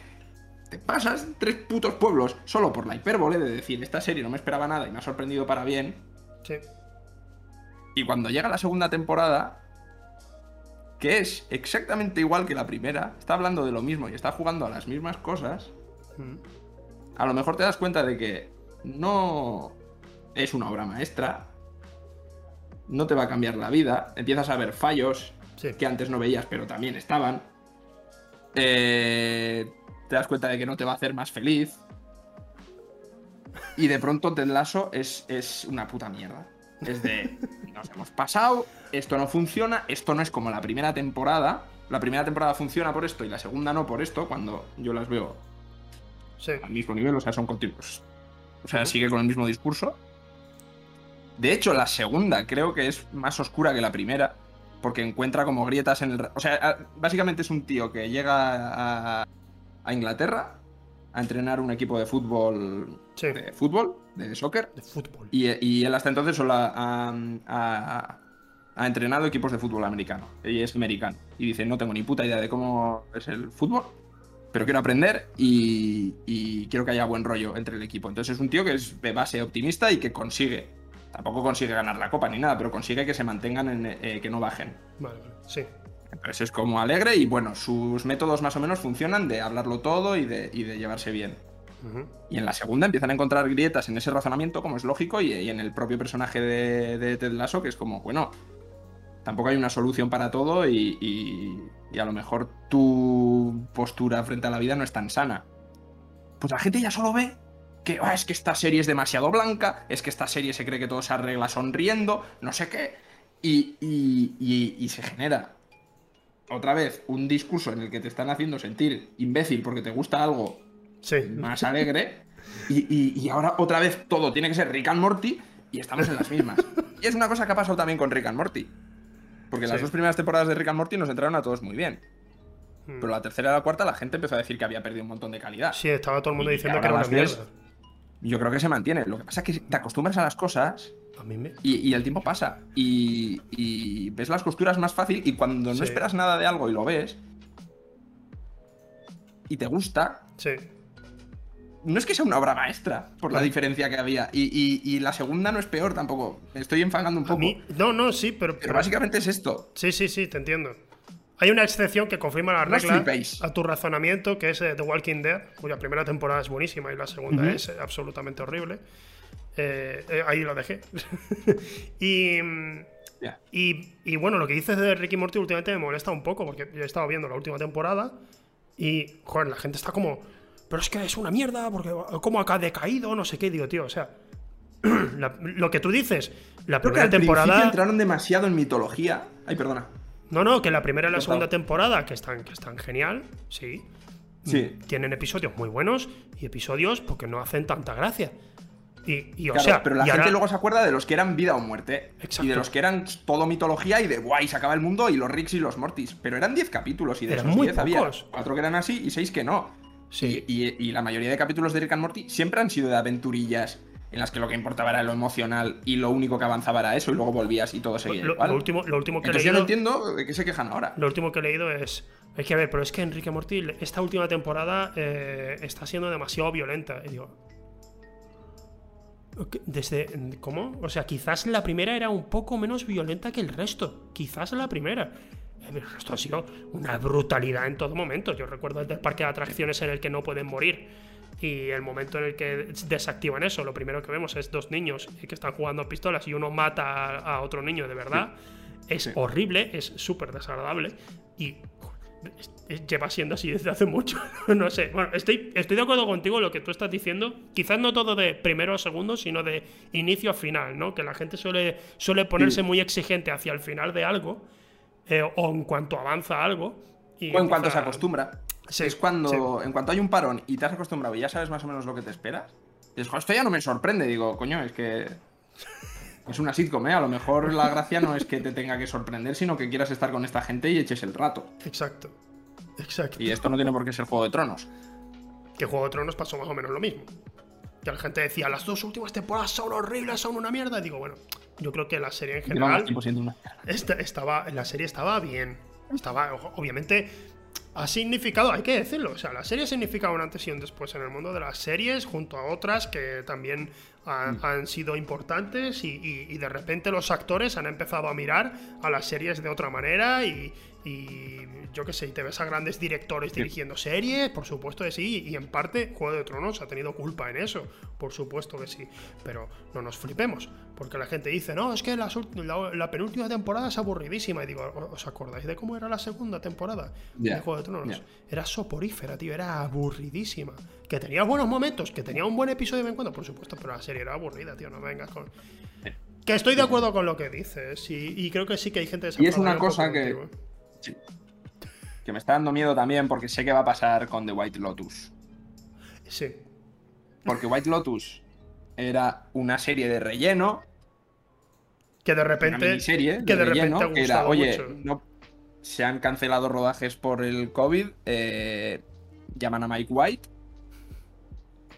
Te pasas tres putos pueblos solo por la hipérbole de decir, esta serie no me esperaba nada y me ha sorprendido para bien. Sí. Y cuando llega la segunda temporada, que es exactamente igual que la primera, está hablando de lo mismo y está jugando a las mismas cosas, Ujú. a lo mejor te das cuenta de que no es una obra maestra, no te va a cambiar la vida, empiezas a ver fallos Sí. que antes no veías pero también estaban, Eh, te das cuenta de que no te va a hacer más feliz y de pronto Ted Lasso es, es una puta mierda. Es de, nos hemos pasado, esto no funciona, esto no es como la primera temporada. La primera temporada funciona por esto y la segunda no por esto, cuando yo las veo Sí. al mismo nivel, o sea, son continuos. O sea, sigue con el mismo discurso. De hecho, la segunda creo que es más oscura que la primera. porque encuentra como grietas en el... O sea, básicamente es un tío que llega a, a Inglaterra a entrenar un equipo de fútbol, Sí. de fútbol, de soccer, De fútbol. y, y él hasta entonces solo ha, ha- ha- ha entrenado equipos de fútbol americano. Y es americano. Y dice, no tengo ni puta idea de cómo es el fútbol, pero quiero aprender y, y quiero que haya buen rollo entre el equipo. Entonces es un tío que es de base optimista y que consigue, tampoco consigue ganar la copa ni nada, pero consigue que se mantengan, en, eh, que no bajen. Vale, vale. Sí. Entonces es como alegre y bueno, sus métodos más o menos funcionan de hablarlo todo y de, y de llevarse bien. Y en la segunda empiezan a encontrar grietas en ese razonamiento, como es lógico, y, y en el propio personaje de, de Ted Lasso, que es como, bueno, tampoco hay una solución para todo y, y- a lo mejor tu postura frente a la vida no es tan sana. Pues la gente ya solo ve que "Ah, es que esta serie es demasiado blanca, es que esta serie se cree que todo se arregla sonriendo, no sé qué, y, y- y- y se genera otra vez un discurso en el que te están haciendo sentir imbécil porque te gusta algo Sí. más alegre. Y, y- y ahora otra vez todo tiene que ser Rick and Morty y estamos en las mismas. Y es una cosa que ha pasado también con Rick and Morty. Porque las dos primeras temporadas de Rick and Morty nos entraron a todos muy bien. Mm. Pero la tercera y la cuarta la gente empezó a decir que había perdido un montón de calidad. Sí, estaba todo el mundo Y diciendo que era una mierda. Yo creo que se mantiene. Lo que pasa es que te acostumbras a las cosas A mí me. y, y el tiempo pasa. Y, y ves las costuras más fácil y cuando no Sí. esperas nada de algo y lo ves y te gusta, Sí. no es que sea una obra maestra por la diferencia que había. Y, la segunda no es peor tampoco. Me estoy enfangando un poco. mí. No, no, sí, pero. Pero básicamente es esto. Sí, sí, sí, te entiendo. Hay una excepción que confirma la regla a tu razonamiento, que es eh, The Walking Dead, cuya primera temporada es buenísima y la segunda es eh, absolutamente horrible. Eh, eh, ahí lo dejé. y, Ya. y, y bueno, lo que dices de Ricky Morty últimamente me molesta un poco, porque yo he estado viendo la última temporada y, joder, la gente está como, pero es que es una mierda, porque como acá ha decaído, no sé qué, digo, tío, o sea, la- lo que tú dices, la Creo que primera al principio temporada... entraron demasiado en mitología. Ay, perdona. No, no, que la primera y la segunda temporada, que están, que están genial, sí. Sí. Tienen episodios muy buenos y episodios porque no hacen tanta gracia. Y, y, o Claro, sea, pero la gente ahora- luego se acuerda de los que eran vida o muerte. Exacto. Y de los que eran todo mitología y de guay, se acaba el mundo y los Ricks y los Mortis. Pero eran 10 capítulos y de Eran esos muy 10 había pocos. 4 que eran así y 6 que no. Sí. Y, y- y la mayoría de capítulos de Rick and Morty siempre han sido de aventurillas en las que lo que importaba era lo emocional y lo único que avanzaba era eso y luego volvías y todo seguía lo, igual. lo último, lo último que he Entonces yo no entiendo de qué se quejan ahora. lo último que he leído es. Hay que ver, pero es que Enrique Morty, esta última temporada eh, está siendo demasiado violenta. Y digo. Desde. ¿Cómo? O sea, quizás la primera era un poco menos violenta que el resto. Quizás la primera. El resto ha sido una brutalidad en todo momento. Yo recuerdo el del parque de atracciones en el que no pueden morir. Y el momento en el que desactivan eso, lo primero que vemos es dos niños que están jugando a pistolas y uno mata a, otro niño de verdad. Es Sí. horrible, es súper desagradable. Y lleva siendo así desde hace mucho. no sé. Bueno, estoy, estoy de acuerdo contigo en lo que tú estás diciendo. Quizás no todo de primero a segundo, sino de inicio a final, ¿no? Que la gente suele, suele ponerse Sí. muy exigente hacia el final de algo. eh, o en cuanto avanza algo. y O en cuanto se acostumbra. Sí, es cuando, en cuanto hay un parón y te has acostumbrado y ya sabes más o menos lo que te esperas, dices, "Jo, esto ya no me sorprende. Digo, coño, es que es una sitcom, ¿eh? A lo mejor la gracia no es que te tenga que sorprender, sino que quieras estar con esta gente y eches el rato. Exacto. Exacto. Y esto no tiene por qué ser Juego de Tronos. que Juego de Tronos pasó más o menos lo mismo. Que la gente decía, las dos últimas temporadas son horribles, son una mierda. Y digo, bueno, yo creo que la serie en general una- esta- estaba, la serie estaba bien. Estaba, obviamente, ha significado, hay que decirlo, o sea, la serie ha significado un antes y un después en el mundo de las series, junto a otras que también han, han sido importantes y, y- y de repente los actores han empezado a mirar a las series de otra manera y, y yo qué sé, y te ves a grandes directores dirigiendo series, por supuesto que sí, y en parte Juego de Tronos ha tenido culpa en eso, por supuesto que sí, pero no nos flipemos, porque la gente dice, no, es que la, la penúltima temporada es aburridísima, y digo, "¿O- ¿os acordáis de cómo era la segunda temporada Ya, de Juego de Tronos? Era soporífera, tío, era aburridísima. Que tenía buenos momentos, que tenía un buen episodio de vez en cuando, por supuesto, pero la serie era aburrida, tío, no me vengas con... Que estoy de acuerdo con lo que dices, y, y creo que sí que hay gente Y es una cosa que- contigo. Sí. Que me está dando miedo también porque sé que va a pasar con The White Lotus. Sí, Porque White Lotus era una serie de relleno Que de una repente. miniserie que de relleno, repente ha era, oye, mucho". no, se han cancelado rodajes por el COVID, eh, llaman a Mike White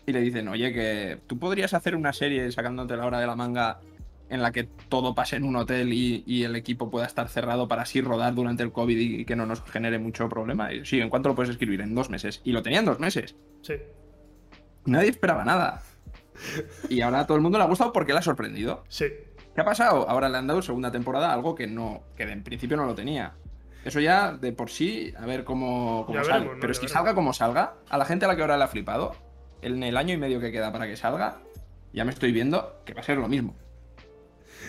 y le dicen, oye, que tú podrías hacer una serie sacándote la hora de la manga en la que todo pase en un hotel y, y el equipo pueda estar cerrado para así rodar durante el COVID y, que no nos genere mucho problema. Y, sí, ¿en cuánto lo puedes escribir? En dos meses. Y lo tenía en dos meses. Sí. Nadie esperaba nada. Y ahora a todo el mundo le ha gustado porque le ha sorprendido. Sí. ¿Qué ha pasado? Ahora le han dado segunda temporada, algo que no, que en principio no lo tenía. Eso ya de por sí, a ver cómo, cómo sale. veremos, ¿no? Pero es que veremos. salga como salga, a la gente a la que ahora le ha flipado, en el año y medio que queda para que salga, ya me estoy viendo que va a ser lo mismo.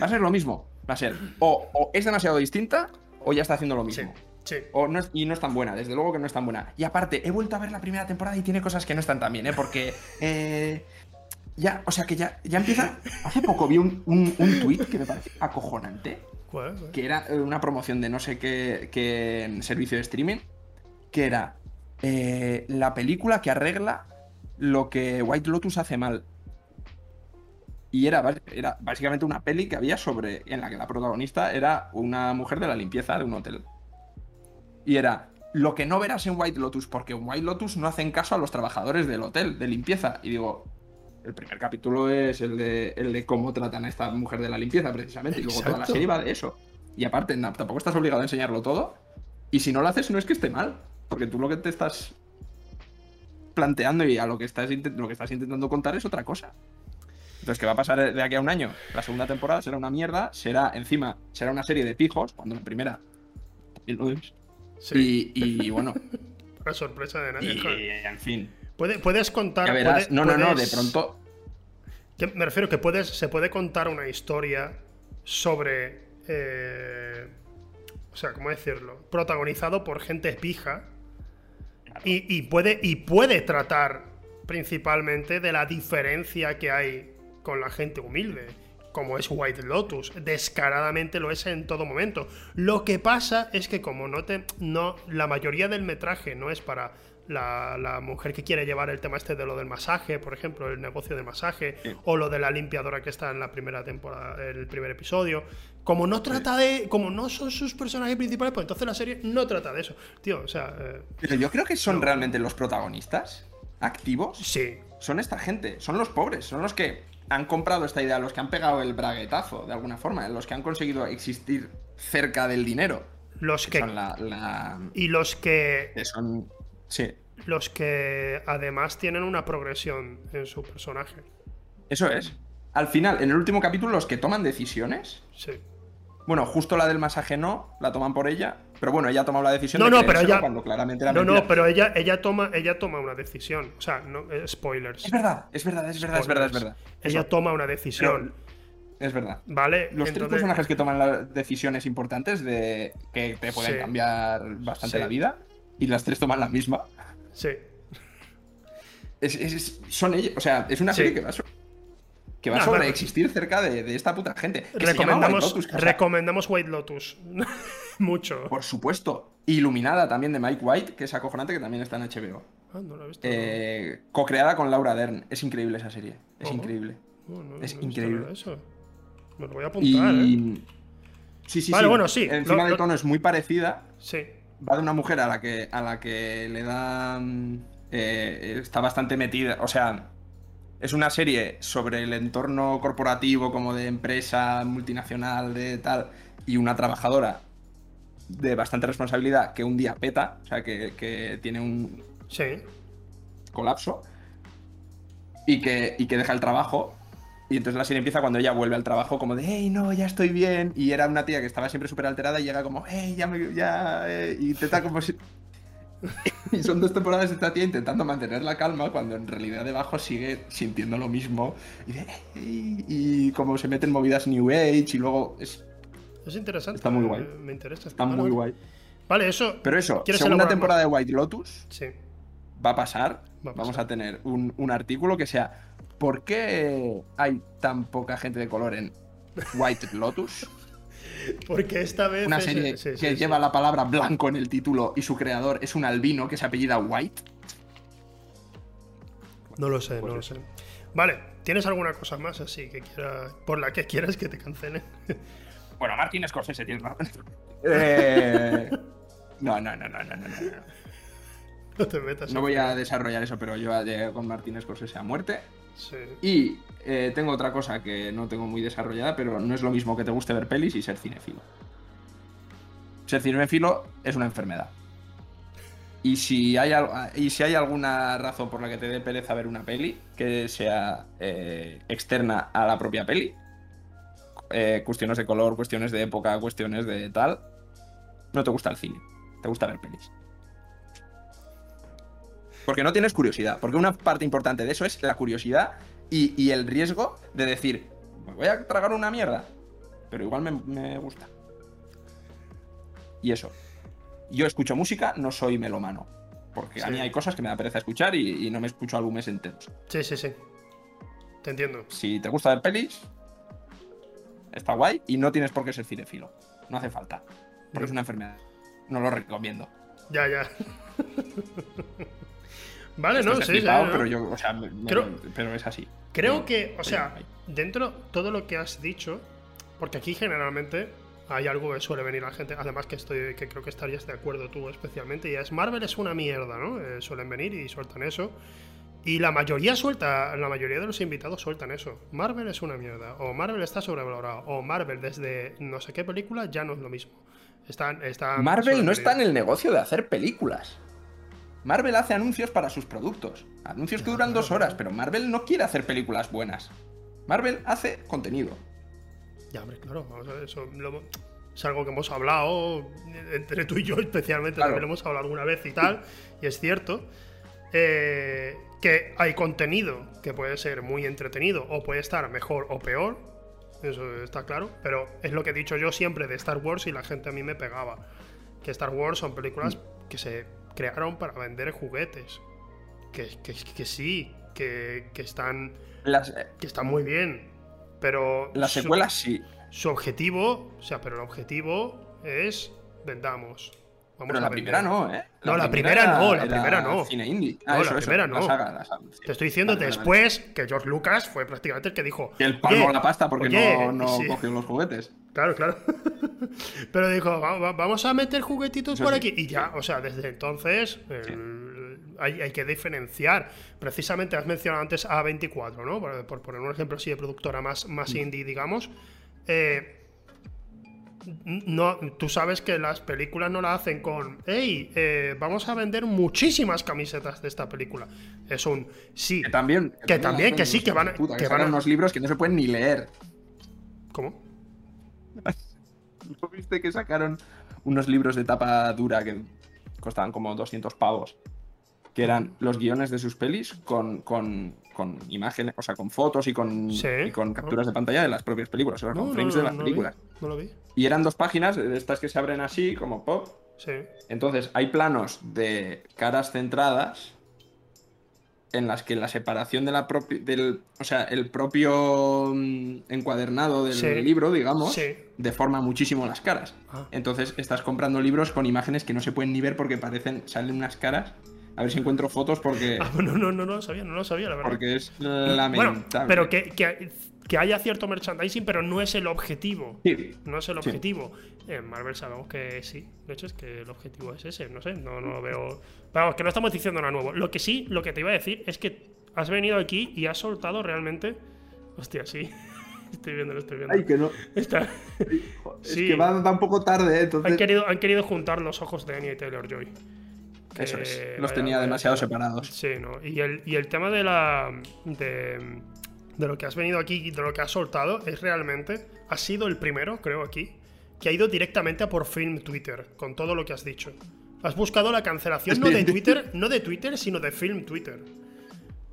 Va a ser lo mismo. Va a ser o, o es demasiado distinta o ya está haciendo lo mismo. Sí. O no es- y no es tan buena, desde luego que no es tan buena. Y aparte, he vuelto a ver la primera temporada y tiene cosas que no están tan bien, ¿eh? Porque. eh, ya, o sea que ya, ya empieza. Hace poco vi un, un, un tweet que me parece acojonante, ¿Cuál? ¿Cuál? que era eh, una promoción de no sé qué, qué servicio de streaming, que era eh, la película que arregla lo que White Lotus hace mal. Y era, era básicamente una peli que había sobre. en la que la protagonista era una mujer de la limpieza de un hotel. Y era lo que no verás en White Lotus, porque en White Lotus no hacen caso a los trabajadores del hotel de limpieza. Y digo, el primer capítulo es el de, el de cómo tratan a esta mujer de la limpieza, precisamente. Y luego toda la serie va de eso. Y aparte, tampoco estás obligado a enseñarlo todo. Y si no lo haces, no es que esté mal. Porque tú lo que te estás planteando y a lo que estás, lo que estás intentando contar es otra cosa. Entonces, ¿qué va a pasar de aquí a un año? La segunda temporada será una mierda, será encima, será una serie de pijos, cuando la primera. Sí. Y, y, bueno, Para sorpresa de nadie. y en fin. Puede- puedes contar. Ya verás. No, no, no, de puedes- pronto. que- me refiero que puedes, se puede contar una historia sobre. eh, o sea, ¿cómo decirlo? Protagonizado por gente pija. Y, y puede, y puede tratar principalmente de la diferencia que hay con la gente humilde, como es White Lotus. Descaradamente lo es en todo momento. Lo que pasa es que como no te. No, la mayoría del metraje no es para la, la mujer que quiere llevar el tema este de lo del masaje, por ejemplo, el negocio de masaje, Sí. o lo de la limpiadora que está en la primera temporada, el primer episodio. Como no trata de. Como no son sus personajes principales, pues entonces la serie no trata de eso. Tío, o sea. eh, Pero yo creo que son No. realmente los protagonistas activos. sí. Son esta gente, son los pobres, son los que han comprado esta idea, los que han pegado el braguetazo de alguna forma, los que han conseguido existir cerca del dinero. Los Que que. son la, la- Y los que. que son. Sí, Los que además tienen una progresión en su personaje. eso es. Al final, en el último capítulo, los que toman decisiones. Sí. Bueno, justo la del masaje no, la toman por ella. Pero bueno, ella ha tomado la decisión No, de no, pero ella- cuando claramente era No, mentira. no, pero ella, ella, toma, ella toma una decisión. O sea, no, eh, spoilers. Es verdad, es verdad, es verdad, es verdad, es verdad. Ella Eso, toma una decisión. es verdad. ¿Vale? Los tres personajes que toman las decisiones importantes de que te pueden Sí. cambiar bastante Sí. la vida y las tres toman la misma. Sí. Es- es- es- son ellos, o sea, es una Sí. serie que va, que va Nah, sobre bueno. existir cerca de, de esta puta gente. Que llama White Recomendamos, Lotus, que, recomendamos White Lotus. Mucho. por supuesto. Iluminada también de Mike White, que es acojonante, que también está en HBO. Ah, no lo he visto. Eh, co-creada con Laura Dern. Es increíble esa serie. Es increíble. No, no, es increíble. eso. Me lo voy a apuntar, ¿eh? Sí, sí, Vale, sí. bueno, sí, Encima lo- de lo- tono es muy parecida. Sí. Va de una mujer a la que, a la que le dan. eh, está bastante metida. O sea, es una serie sobre el entorno corporativo, como de empresa multinacional, de tal, y una trabajadora de bastante responsabilidad que un día peta, o sea, que, que tiene un Sí. colapso y que, y que deja el trabajo. Y entonces la serie empieza cuando ella vuelve al trabajo, como de, hey, no, ya estoy bien. Y era una tía que estaba siempre súper alterada y llega como, hey, ya me. Ya, eh", y intenta como si. y son dos temporadas de esta tía intentando mantener la calma cuando en realidad debajo sigue sintiendo lo mismo. Y, de, "Hey", y como se mete en movidas New Age y luego. Es, Es interesante. Está muy guay. Me interesa. está muy guay. Vale, eso. Pero eso, ¿Quieres segunda temporada de White Lotus. Sí. va a pasar. Va a Vamos pasar. a tener un, un artículo que sea ¿Por qué hay tan poca gente de color en White Lotus? Porque esta vez. Una es- serie sí, que sí, lleva la palabra blanco en el título y su creador es un albino que se apellida White. No lo sé, Pues no lo sé. Vale, ¿tienes alguna cosa más así que quiera, por la que quieras que te cancelen? Bueno, Martin Scorsese tiene razón. Eh, No, no, no, no, no, no, no. no. Te metas. No voy a desarrollar eso, pero yo llegué con Martin Scorsese a muerte. Sí. Y eh, tengo otra cosa que no tengo muy desarrollada, pero no es lo mismo que te guste ver pelis y ser cinéfilo. Ser cinéfilo es una enfermedad. Y si hay, y si hay alguna razón por la que te dé pereza ver una peli que sea eh, externa a la propia peli, eh, cuestiones de color, cuestiones de época, cuestiones de tal, no te gusta el cine, te gusta ver pelis. Porque no tienes curiosidad. Porque una parte importante de eso es la curiosidad y, y el riesgo de decir, me voy a tragar una mierda, pero igual me, me gusta. Y eso. Yo escucho música, no soy melomano. Porque a mí hay cosas que me da pereza escuchar y, y no me escucho álbumes enteros. Sí, sí, sí. Te entiendo. Si te gusta ver pelis, está guay y no tienes por qué ser cinefilo. No hace falta. Porque es una enfermedad. No lo recomiendo. Ya, ya. vale, Esto no, sí, sí. flipado, no. pero yo, o sea, me- me- Creo- pero es así. Creo No, que, o sí, sea, dentro todo lo que has dicho, porque aquí generalmente hay algo que suele venir a la gente, además que estoy, que creo que estarías de acuerdo tú especialmente, y es Marvel es una mierda, ¿no? Eh, suelen venir y sueltan eso. Y la mayoría suelta, la mayoría de los invitados sueltan eso. Marvel es una mierda, o Marvel está sobrevalorado, o Marvel desde no sé qué película ya no es lo mismo. Están, están Marvel no está en el negocio de hacer películas. Marvel hace anuncios para sus productos. Anuncios que duran dos horas, pero Marvel no quiere hacer películas buenas. Marvel hace contenido. Ya, hombre, claro, vamos a ver, eso lo- es algo que hemos hablado entre tú y yo especialmente, Claro. también lo hemos hablado alguna vez y tal, y es cierto eh, que hay contenido que puede ser muy entretenido o puede estar mejor o peor, eso está claro, pero es lo que he dicho yo siempre de Star Wars y la gente a mí me pegaba, que Star Wars son películas Mm. que se crearon para vender juguetes, que, que- que sí, que, que están, Las, eh, que están muy bien, pero... las su- secuelas sí. su objetivo, o sea, pero el objetivo es vendamos. Vamos Pero la primera no, ¿eh? No, la primera no, la era primera no. Cine indie. Ah, No, eso, la eso, primera la no. saga, la saga, sí. Te estoy diciendo Vale, después que George Lucas fue prácticamente el que dijo. Que él palmó "Oye, la pasta porque oye", no, no sí, cogió los juguetes. Claro, claro. Pero dijo, "Va- va- vamos a meter juguetitos por aquí. Y ya, o sea, desde entonces el- hay, hay que diferenciar. Precisamente has mencionado antes A24, ¿no? Por, por poner un ejemplo así de productora más, más Mm. indie, digamos. Eh, no, tú sabes que las películas no la hacen con, hey, eh, vamos a vender muchísimas camisetas de esta película. Es un, sí, Que también. Que también, que sí, que van Puta, que que van a- unos libros que no se pueden ni leer. ¿cómo? ¿No viste que sacaron unos libros de tapa dura que costaban como 200 pavos? Que eran los guiones de sus pelis con, con, con imágenes, o sea, con fotos y con, Sí. y con capturas de pantalla de las propias películas, o sea, con frames de las vi, películas. No lo vi. Y eran dos páginas de estas que se abren así, como pop. Sí. Entonces, hay planos de caras centradas en las que la separación de la del, o sea, el propio mm, encuadernado del Sí. libro, digamos, Sí. deforma muchísimo las caras. Ah. Entonces, estás comprando libros con imágenes que no se pueden ni ver porque parecen, salen unas caras. A ver si encuentro fotos porque, Ah, no, no, no, no lo sabía, no lo sabía, la verdad. porque es Bueno, lamentable. pero que, que, que haya cierto merchandising, pero no es el objetivo. Sí. No es el Sí. objetivo. En Marvel sabemos que sí. De hecho, es que el objetivo es ese. No sé, no, no lo veo. Vamos, que no estamos diciendo nada nuevo. Lo que sí, lo que te iba a decir es que has venido aquí y has soltado realmente. Hostia, sí. Estoy viendo, lo estoy viendo. Ay, que no. Está- Es Sí. que va, va un poco tarde, ¿eh? entonces. Han querido, han querido juntar los ojos de Anya y Taylor Joy. Eso es. Los vaya- tenía demasiado separados. Sí, ¿no? Y el, y el tema de la. De, de lo que has venido aquí y de lo que has soltado es realmente. Ha sido el primero, creo, aquí, que ha ido directamente a por Film Twitter, con todo lo que has dicho. Has buscado la cancelación no de Twitter, no de Twitter, sino de Film Twitter.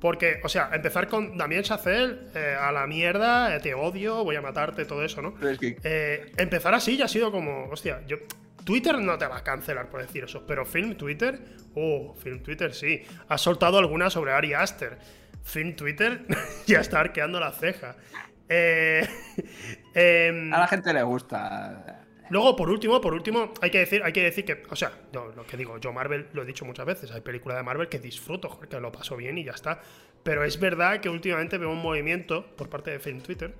Porque, o sea, empezar con Damien Chazelle, eh, a la mierda, eh, te odio, voy a matarte, todo eso, ¿no? Pero es que Eh, empezar así ya ha sido como, hostia, yo Twitter no te va a cancelar por decir eso, pero Film Twitter, oh, Film Twitter sí, ha soltado alguna sobre Ari Aster. Film Twitter ya está arqueando la ceja. Eh, em, a la gente le gusta. Luego, por último, por último, hay que decir, hay que decir que, o sea, no, lo que digo, yo Marvel lo he dicho muchas veces, hay películas de Marvel que disfruto, que lo paso bien y ya está. Pero es verdad que últimamente veo un movimiento por parte de Film Twitter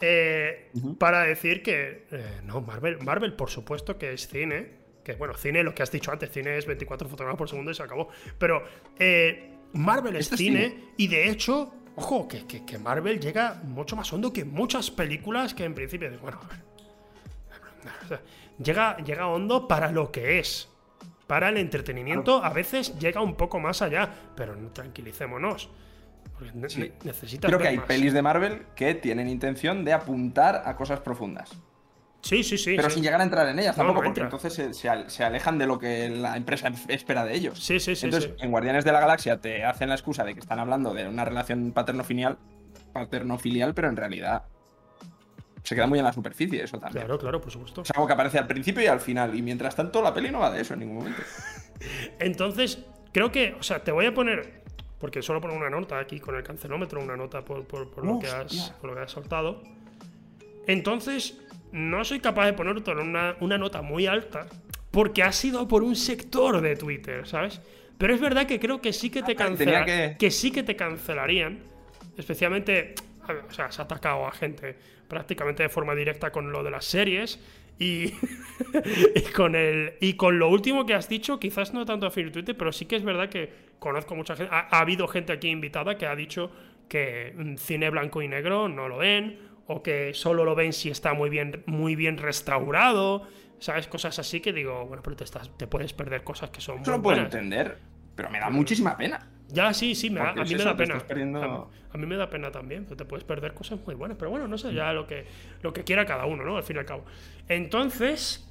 eh, para decir que eh, no, Marvel, Marvel por supuesto que es cine, que bueno, cine, lo que has dicho antes, cine es 24 fotogramas por segundo y se acabó, pero eh, Marvel es cine, cine. y de hecho, ojo, que, que- que Marvel llega mucho más hondo que muchas películas que en principio, bueno, a ver, o sea, llega, llega hondo para lo que es. Para el entretenimiento a veces llega un poco más allá, pero no tranquilicémonos. Ne- Sí. Creo que hay más. pelis de Marvel que tienen intención de apuntar a cosas profundas. Sí, sí, sí. pero sí. sin llegar a entrar en ellas No, tampoco, no porque entonces se, se al- se alejan de lo que la empresa espera de ellos. Sí, sí, sí, Entonces, sí. en Guardianes de la Galaxia te hacen la excusa de que están hablando de una relación paterno-filial, paterno-filial, pero en realidad se queda muy en la superficie eso también. Claro, claro, por supuesto. Es algo que aparece al principio y al final, y mientras tanto la peli no va de eso en ningún momento. Entonces, creo que, o sea, te voy a poner, porque solo poner una nota aquí con el cancelómetro, una nota por, por- por lo, que has, por lo que has soltado. Entonces, no soy capaz de ponerte una, una nota muy alta porque ha sido por un sector de Twitter, ¿sabes? Pero es verdad que creo que sí que te Ah, tenía cancela- que- que sí que te cancelarían, especialmente, ver, o sea, se ha atacado a gente prácticamente de forma directa con lo de las series y, y con el y con lo último que has dicho, quizás no tanto a Twitter, pero sí que es verdad que conozco mucha gente, ha, ha habido gente aquí invitada que ha dicho que mm, cine blanco y negro no lo ven o que solo lo ven si está muy bien muy bien restaurado, sabes cosas así que digo, bueno, pero te estás te puedes perder cosas que son Eso muy lo puedo buenas. entender, pero me da muchísima pena. Ya, sí, sí, me da- a es mí me da pena. perdiendo- A, mí, a mí me da pena también, te puedes perder cosas muy buenas. Pero bueno, no sé, ya lo que, lo que quiera cada uno, ¿no? Al fin y al cabo. Entonces,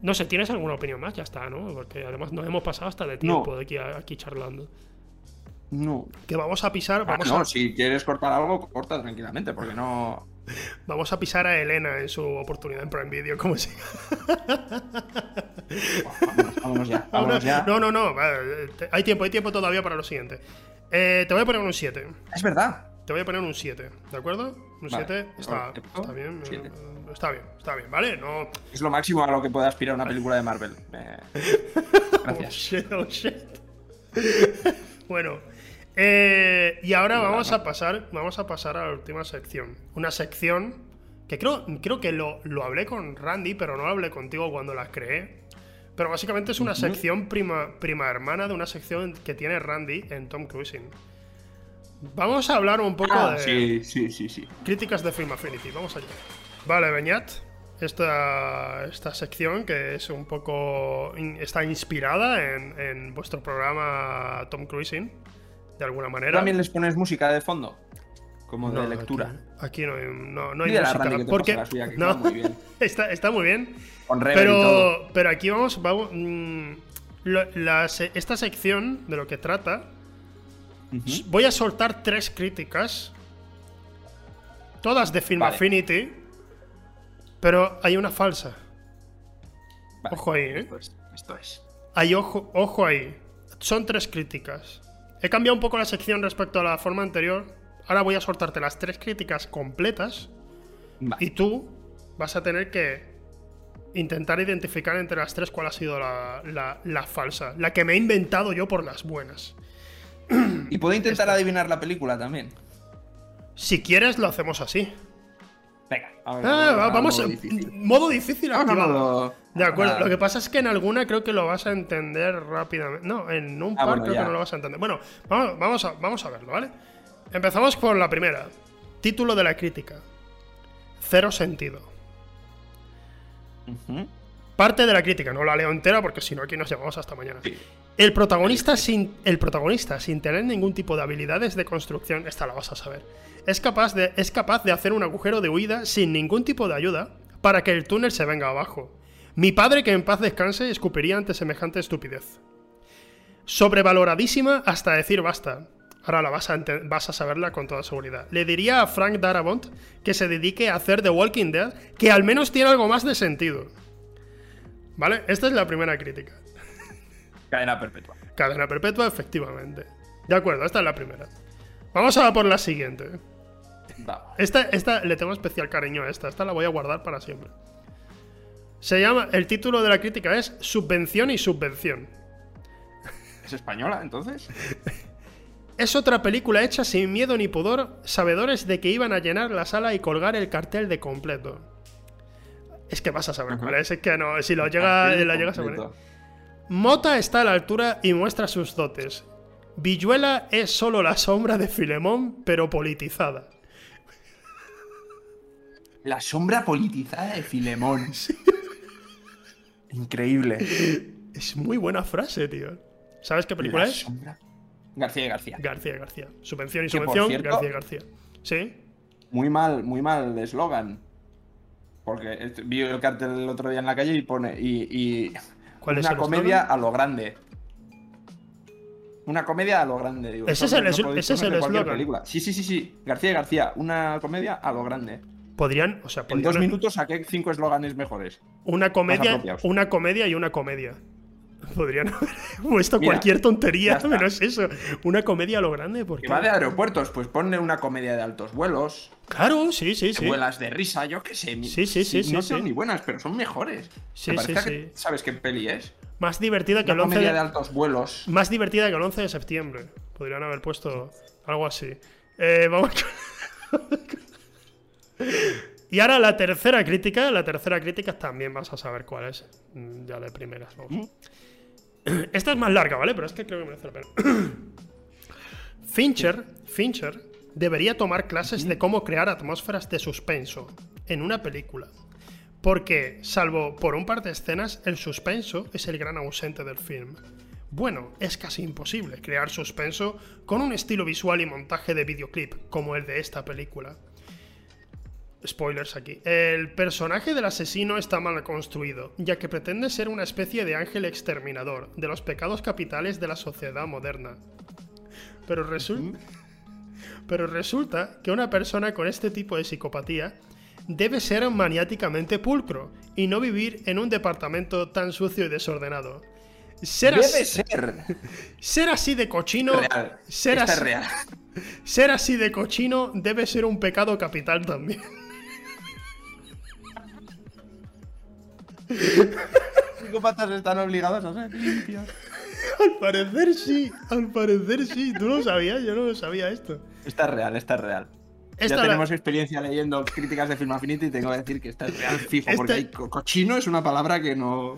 no sé, ¿tienes alguna opinión más? Ya está, ¿no? Porque además nos hemos pasado hasta de tiempo No. de aquí, aquí charlando. No. Que vamos a pisar, Ah, no, a, si quieres cortar algo, corta tranquilamente, porque no. Vamos a pisar a Elena en su oportunidad en Prime Video, como si. Vámonos, vámonos ya. Vámonos ya. No, no, no, hay tiempo, hay tiempo todavía para lo siguiente. Eh, te voy a poner un 7. Es verdad. Te voy a poner un 7, ¿de acuerdo? Un Vale. 7 está, bien. Siete. eh, Está bien, está bien, ¿vale? No. Es lo máximo a lo que puede aspirar una película de Marvel. Eh, Oh Gracias. shit, oh shit. bueno. Eh, y ahora vamos a pasar. Vamos a pasar a la última sección. Una sección que creo, creo que lo, lo hablé con Randy, pero no lo hablé contigo cuando la creé. Pero básicamente es una sección prima, prima hermana de una sección que tiene Randy en Tom Cruising. Vamos a hablar un poco Ah, de. sí, sí, sí, sí. Críticas de Film Affinity, vamos allá. Vale, Beñat. Esta, esta sección que es un poco. está inspirada en, en vuestro programa Tom Cruising, de alguna manera. ¿También les pones música de fondo? Como de No, lectura. Aquí, aquí no hay, no, no hay a música. Te porque, la suya, que no, muy bien. está, está muy bien. Con reverb y todo. Pero, pero aquí vamos. vamos mm, lo- la esta sección de lo que trata. Voy a soltar tres críticas. Todas de Film Vale. Affinity. Pero hay una falsa. Vale, Ojo ahí, ¿eh? Esto es. Esto es. Hay ojo, ojo ahí. Son tres críticas. He cambiado un poco la sección respecto a la forma anterior. Ahora voy a soltarte las tres críticas completas. Vale. Y tú vas a tener que intentar identificar entre las tres cuál ha sido la, la- la falsa. La que me he inventado yo por las buenas. Y puedo intentar adivinar la película también. Si quieres, lo hacemos así. Venga, a ver, Ah, a vamos a. modo difícil. Modo difícil modo- De acuerdo. Ah. Lo que pasa es que en alguna creo que lo vas a entender rápidamente. No, en un Ah, par bueno, creo ya. que no lo vas a entender. Bueno, vamos, vamos, a, vamos a verlo, ¿vale? Empezamos por la primera. Título de la crítica. Cero sentido. Parte de la crítica, no la leo entera porque si no aquí nos llevamos hasta mañana. Sí. El protagonista, sin, el protagonista, sin tener ningún tipo de habilidades de construcción, esta la vas a saber, es capaz, de, es capaz de hacer un agujero de huida sin ningún tipo de ayuda para que el túnel se venga abajo. Mi padre, que en paz descanse, escupiría ante semejante estupidez. Sobrevaloradísima hasta decir basta. Ahora la vas a, vas a saberla con toda seguridad. Le diría a Frank Darabont que se dedique a hacer The Walking Dead, que al menos tiene algo más de sentido. ¿Vale? Esta es la primera crítica. Cadena perpetua. Cadena perpetua, efectivamente. De acuerdo, esta es la primera. Vamos a por la siguiente. Vamos. Esta, esta le tengo especial cariño a esta. Esta la voy a guardar para siempre. Se llama. El título de la crítica es Subvención y Subvención. ¿Es española entonces? Es otra película hecha sin miedo ni pudor, sabedores de que iban a llenar la sala y colgar el cartel de completo. Es que vas a saber Ajá. cuál es, es que no, si lo llega, la llegas a poner. Mota está a la altura y muestra sus dotes. Villuela es solo la sombra de Filemón, pero politizada. La sombra politizada de Filemón. Increíble. Es muy buena frase, tío. ¿Sabes qué película La es? sombra. García y García. García García. Subvención y subvención, cierto- García García. ¿Sí? Muy mal, muy mal el eslogan. Porque vi el cartel el otro día en la calle y pone. Y, y ¿Cuál es una comedia a lo grande. Una comedia a lo grande, digo. Ese es el no ese es el película. Sí, sí, sí, sí. García y García, una comedia a lo grande. Podrían, o sea, En podrían dos minutos saqué cinco eslóganes mejores. una comedia, una comedia y una comedia. Podrían haber puesto Mira, cualquier tontería, menos eso. Una comedia a lo grande, porque. Que va de aeropuertos, pues ponle una comedia de altos vuelos. Claro, sí, sí, sí. Vuelas de risa, yo qué sé. Sí, sí, sí, No sí. son ni buenas, pero son mejores. Sí, sí, que-. ¿Sabes qué peli es? Más divertida que Una el 11 comedia de- de altos vuelos. Más divertida que el 11 de septiembre. Podrían haber puesto algo así. Eh, vamos con- Y ahora la tercera crítica. La tercera crítica también vas a saber cuál es. Mm, Ya de primeras, vamos. Esta es más larga, ¿vale? Pero es que creo que merece la pena. Fincher, Fincher debería tomar clases de cómo crear atmósferas de suspenso en una película. Porque, salvo por un par de escenas, el suspenso es el gran ausente del film. Bueno, es casi imposible crear suspenso con un estilo visual y montaje de videoclip como el de esta película. Spoilers aquí. El personaje del asesino está mal construido, ya que pretende ser una especie de ángel exterminador de los pecados capitales de la sociedad moderna. Pero resulta, pero resulta que una persona con este tipo de psicopatía debe ser maniáticamente pulcro y no vivir en un departamento tan sucio y desordenado. Ser, Debe así, ser. ser así de cochino, real. ser así, real. ser así de cochino debe ser un pecado capital también. Psicópatas están obligados a ser limpios. Al parecer sí, al parecer sí. Tú no lo sabías, yo no lo sabía esto. Esta es real, esta es real. Esta ya la- tenemos experiencia leyendo críticas de Film Affinity y tengo que decir que esta es real fijo, porque hay co- cochino es una palabra que no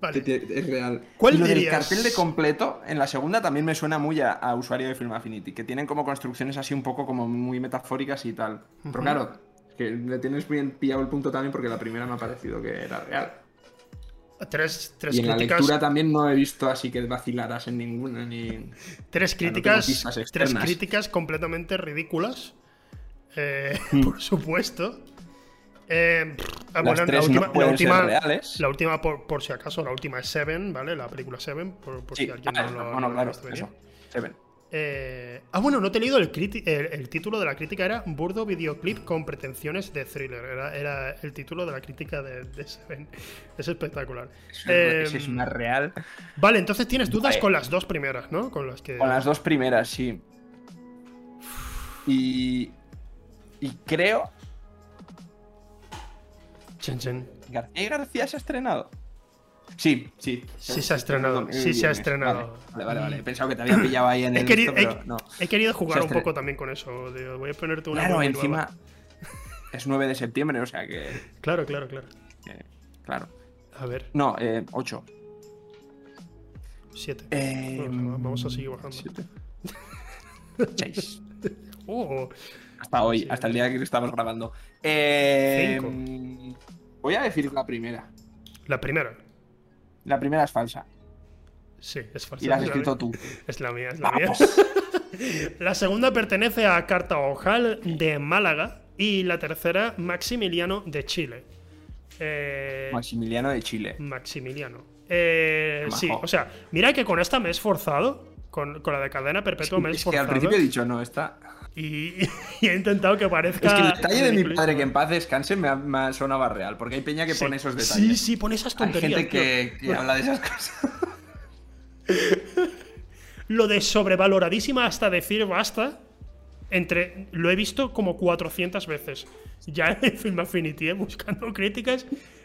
Vale. que te- es real. ¿Cuál y lo del cartel de completo en la segunda también me suena muy a, a usuario de Film Affinity, que tienen como construcciones así un poco como muy metafóricas y tal. Pero claro, que le tienes bien pillado el punto también porque la primera me ha parecido que era real. Tres, tres Y en la lectura también no he visto así que vacilaras en ninguna ni. tres no críticas, tres críticas completamente ridículas. Eh, Hmm. Por supuesto. Eh, Las bueno, tres la última, no la última, reales. la última por, por si acaso, la última es Seven, ¿vale? La película Seven, por, por Sí, si alguien ah, no lo, no ha claro. Seven. Eh, ah, bueno, no te he leído el, criti- el, el título de la crítica, era Burdo videoclip con pretensiones de thriller. Era, era el título de la crítica de, de Seven. Es espectacular. Eh, es una real. Vale, entonces tienes dudas Vale. con las dos primeras, ¿no? Con las que. Con las dos primeras, sí. Y. Y creo. Chen, chen. ¿García García se ha estrenado? Sí, sí. Sí se ha estrenado, sí se ha estrenado. Vale, vale, vale. He pensado que te había pillado ahí en He, el. querido, esto, pero he- no. he querido jugar un poco también con eso. digo, voy a ponerte una Claro, encima. nueva. Es 9 de septiembre, o sea que. Claro, claro, claro. que- claro. A ver, No, eh, 8. 7. Eh, vamos a seguir bajando. 6. Oh, Hasta hoy, hasta el día que estamos grabando. Eh, Cinco. voy a decir la primera. la primera. La primera es falsa. Sí, es falsa. Y la has escrito tú. Es la mía, es la mía. La segunda pertenece a Cartaojal de Málaga y la tercera Maximiliano de Chile. Eh, Maximiliano de Chile. Maximiliano. Eh, sí, o sea, mira que con esta me he esforzado. Con, con la de cadena perpetua me he Es que al esforzado. principio he dicho, no, está. Y, y he intentado que parezca. Es que el detalle de mi padre que en paz descanse me, ha- me sonaba real, porque hay peña que Sí. pone esos Sí, detalles. sí, pone esas Hay tonterías. gente que, tío. que habla de esas cosas. Lo de sobrevaloradísima hasta decir basta. Entre, lo he visto como 400 veces. Ya en Film Affinity, ¿eh? buscando críticas.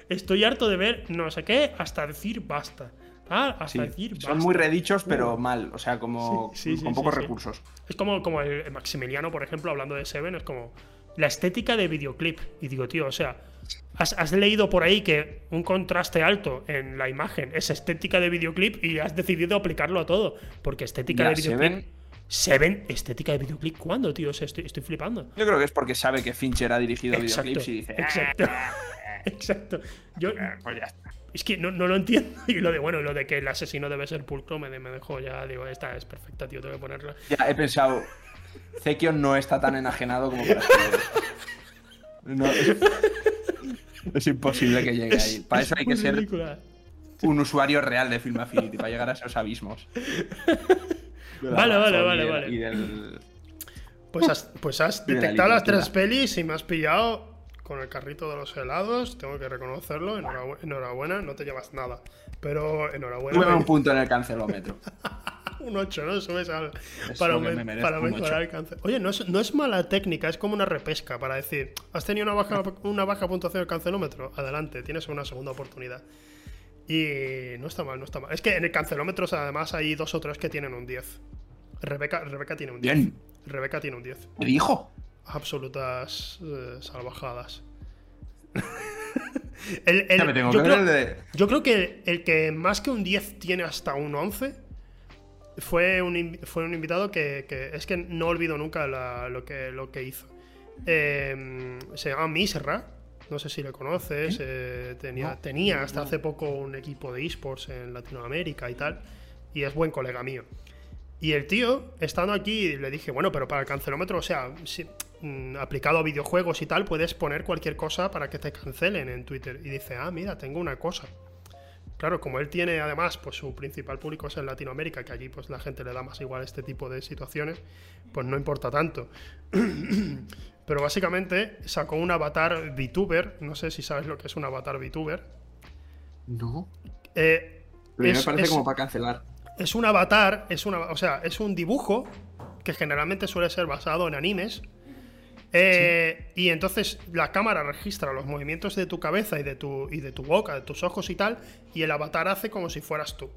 Estoy harto de ver no sé qué hasta decir basta. Ah, hasta Sí, decir. son muy redichos, pero Uh. mal. O sea, como Sí, con pocos recursos. Es como, como el Maximiliano, por ejemplo, hablando de Seven, es como la estética de videoclip. Y digo, tío, o sea, has, has leído por ahí que un contraste alto en la imagen es estética de videoclip y has decidido aplicarlo a todo. Porque estética Ya, de videoclip. Seven- Seven, estética de videoclip, ¿cuándo, tío? O sea, estoy, estoy flipando. Yo creo que es porque sabe que Fincher ha dirigido Exacto. videoclips y dice. "Ah, Exacto. Exacto. Yo, Pues ya está. Es que no, no lo entiendo. Y lo de, bueno, lo de que el asesino debe ser pulcro me, me dejó ya. Digo, esta es perfecta, tío, tengo que ponerla. Ya he pensado. Zekio no está tan enajenado como para. No, es, es imposible que llegue ahí. Para eso hay que ser un usuario real de Film Affinity para llegar a esos abismos. Vale, vale, vale, vale. Del. Pues has, pues has la detectado las tres pelis y me has pillado con el carrito de los helados. Tengo que reconocerlo. Enhorabu- Enhorabuena, no te llevas nada. Pero enhorabuena. Tuve un punto en el cancelómetro. Un 8, ¿no? Subes al, Es para, me- para mejorar el cáncer. Oye, no es, no es mala técnica, es como una repesca para decir, has tenido una baja, una baja puntuación del cancelómetro, adelante, tienes una segunda oportunidad. Y no está mal, no está mal. Es que en el cancelómetro además hay dos o tres que tienen un 10. Rebeca, Rebeca tiene un 10. Bien. Rebeca tiene un 10. ¿Qué dijo? Absolutas eh, salvajadas. El- me tengo yo que creo- de. yo creo que el que más que un 10 tiene hasta un 11 fue un, fue un invitado que, que- es que no olvido nunca la- lo, que, lo que hizo. Eh, se llama Misra, no sé si le conoces, eh, tenía, No, tenía hasta no. hace poco un equipo de esports en Latinoamérica y tal, y es buen colega mío. Y el tío, estando aquí, le dije, bueno, pero para el cancelómetro, o sea, si- aplicado a videojuegos y tal, puedes poner cualquier cosa para que te cancelen en Twitter. Y dice, ah, mira, tengo una cosa. Claro, como él tiene además, pues su principal público es en Latinoamérica, que allí pues la gente le da más igual este tipo de situaciones, pues no importa tanto. Pero básicamente sacó un avatar VTuber, no sé si sabes lo que es un avatar VTuber. No. Eh, Pero ya me es- parece es- como para cancelar. es un avatar, es una, o sea, es un dibujo que generalmente suele ser basado en animes. Eh, Y entonces la cámara registra los movimientos de tu cabeza y de tu, y de tu boca, de tus ojos y tal, y el avatar hace como si fueras tú.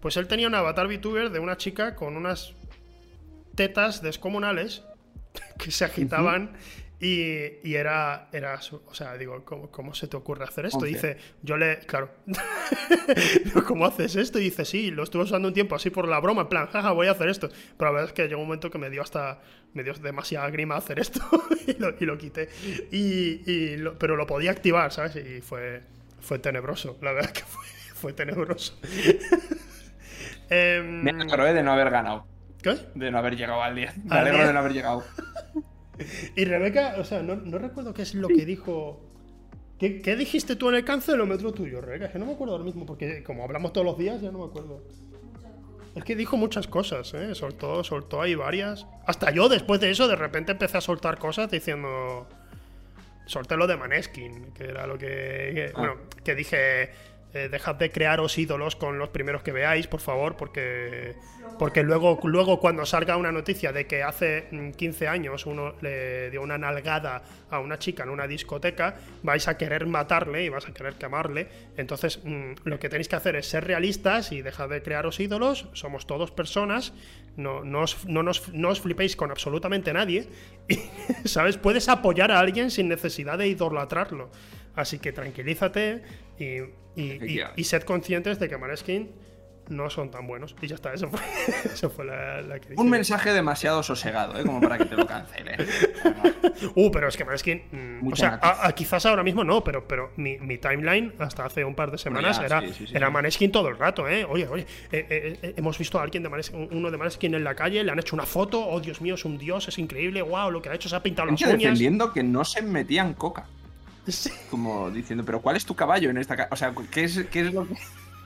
Pues él tenía un avatar VTuber de una chica con unas tetas descomunales que se agitaban y, y era, era o sea, digo, ¿cómo, cómo se te ocurre hacer esto? Dice, yo le, claro, ¿cómo haces esto? Y dice, sí, lo estuve usando un tiempo así por la broma, en plan, jaja, voy a hacer esto. Pero la verdad es que llegó un momento que me dio hasta, me dio demasiada grima hacer esto y, lo, y lo quité. Y, y lo- pero lo podía activar, ¿sabes? Y fue, fue tenebroso, la verdad es que fue, fue tenebroso. Em, Me alegro eh, de no haber ganado. ¿Qué? De no haber llegado al 10. Me Al alegro 10. de no haber llegado. Y Rebeca, o sea, no, no recuerdo qué es lo que dijo. ¿Qué, qué dijiste tú en el cancelómetro tuyo, Rebeca? Es que no me acuerdo ahora mismo, porque como hablamos todos los días, ya no me acuerdo. Es que dijo muchas cosas, ¿eh? Soltó, soltó ahí varias. Hasta yo, después de eso, de repente empecé a soltar cosas diciendo. Solté lo de Maneskin, que era lo que. que- Ah. Bueno, que dije. Eh, dejad de crearos ídolos con los primeros que veáis, por favor, porque. Porque luego, luego cuando salga una noticia de que hace mm, 15 años uno le dio una nalgada a una chica en una discoteca, vais a querer matarle y vas a querer quemarle. Entonces, mm, lo que tenéis que hacer es ser realistas y dejad de crearos ídolos. Somos todos personas. No, no, os, no, nos, no os flipéis con absolutamente nadie. Y, ¿sabes? Puedes apoyar a alguien sin necesidad de idolatrarlo. Así que tranquilízate y, y, y- sed conscientes de que Maneskin no son tan buenos. Y ya está, eso fue, eso fue la, la que dije. Un mensaje demasiado sosegado, ¿eh? Como para que te lo cancelen. Uh, pero es que Maneskin. mm, o sea, matiz. a- a- quizás ahora mismo no, pero, pero mi, mi timeline hasta hace un par de semanas ya, era, sí, sí, sí, era sí. Maneskin todo el rato, ¿eh? Oye, oye, eh, eh, eh, hemos visto a alguien de Maneskin, uno de Maneskin en la calle, le han hecho una foto, oh Dios mío, es un dios, es increíble, wow, lo que ha hecho se ha pintado las uñas. defendiendo que no se metían coca. Sí. Como diciendo, pero ¿cuál es tu caballo en esta ca-?" O sea, ¿qué es, qué es lo que.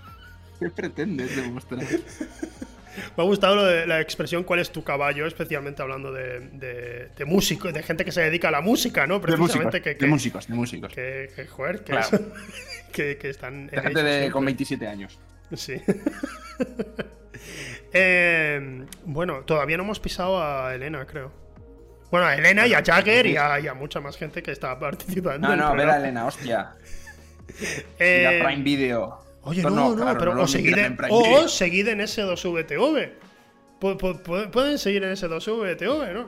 ¿Qué pretendes demostrar? Me ha gustado lo de la expresión cuál es tu caballo, especialmente hablando de, de, de músico, de gente que se dedica a la música, ¿no? De músicos, Precisamente que, de que, músicos, de músicos. que, que, joder, que, Claro. eso- que, que están De en gente de, con 27 años. Sí. Eh, bueno, todavía no hemos pisado a Elena, creo. Bueno, a Elena y a Jagger y a, y a mucha más gente que está participando. No, no, ver a. Elena, hostia. Eh, Y a Prime Video. Oye, No, no, no, no, claro, pero no seguid en, o seguid en S2VTV. Pu- pu- pu- Pueden seguir en S2VTV, ¿no?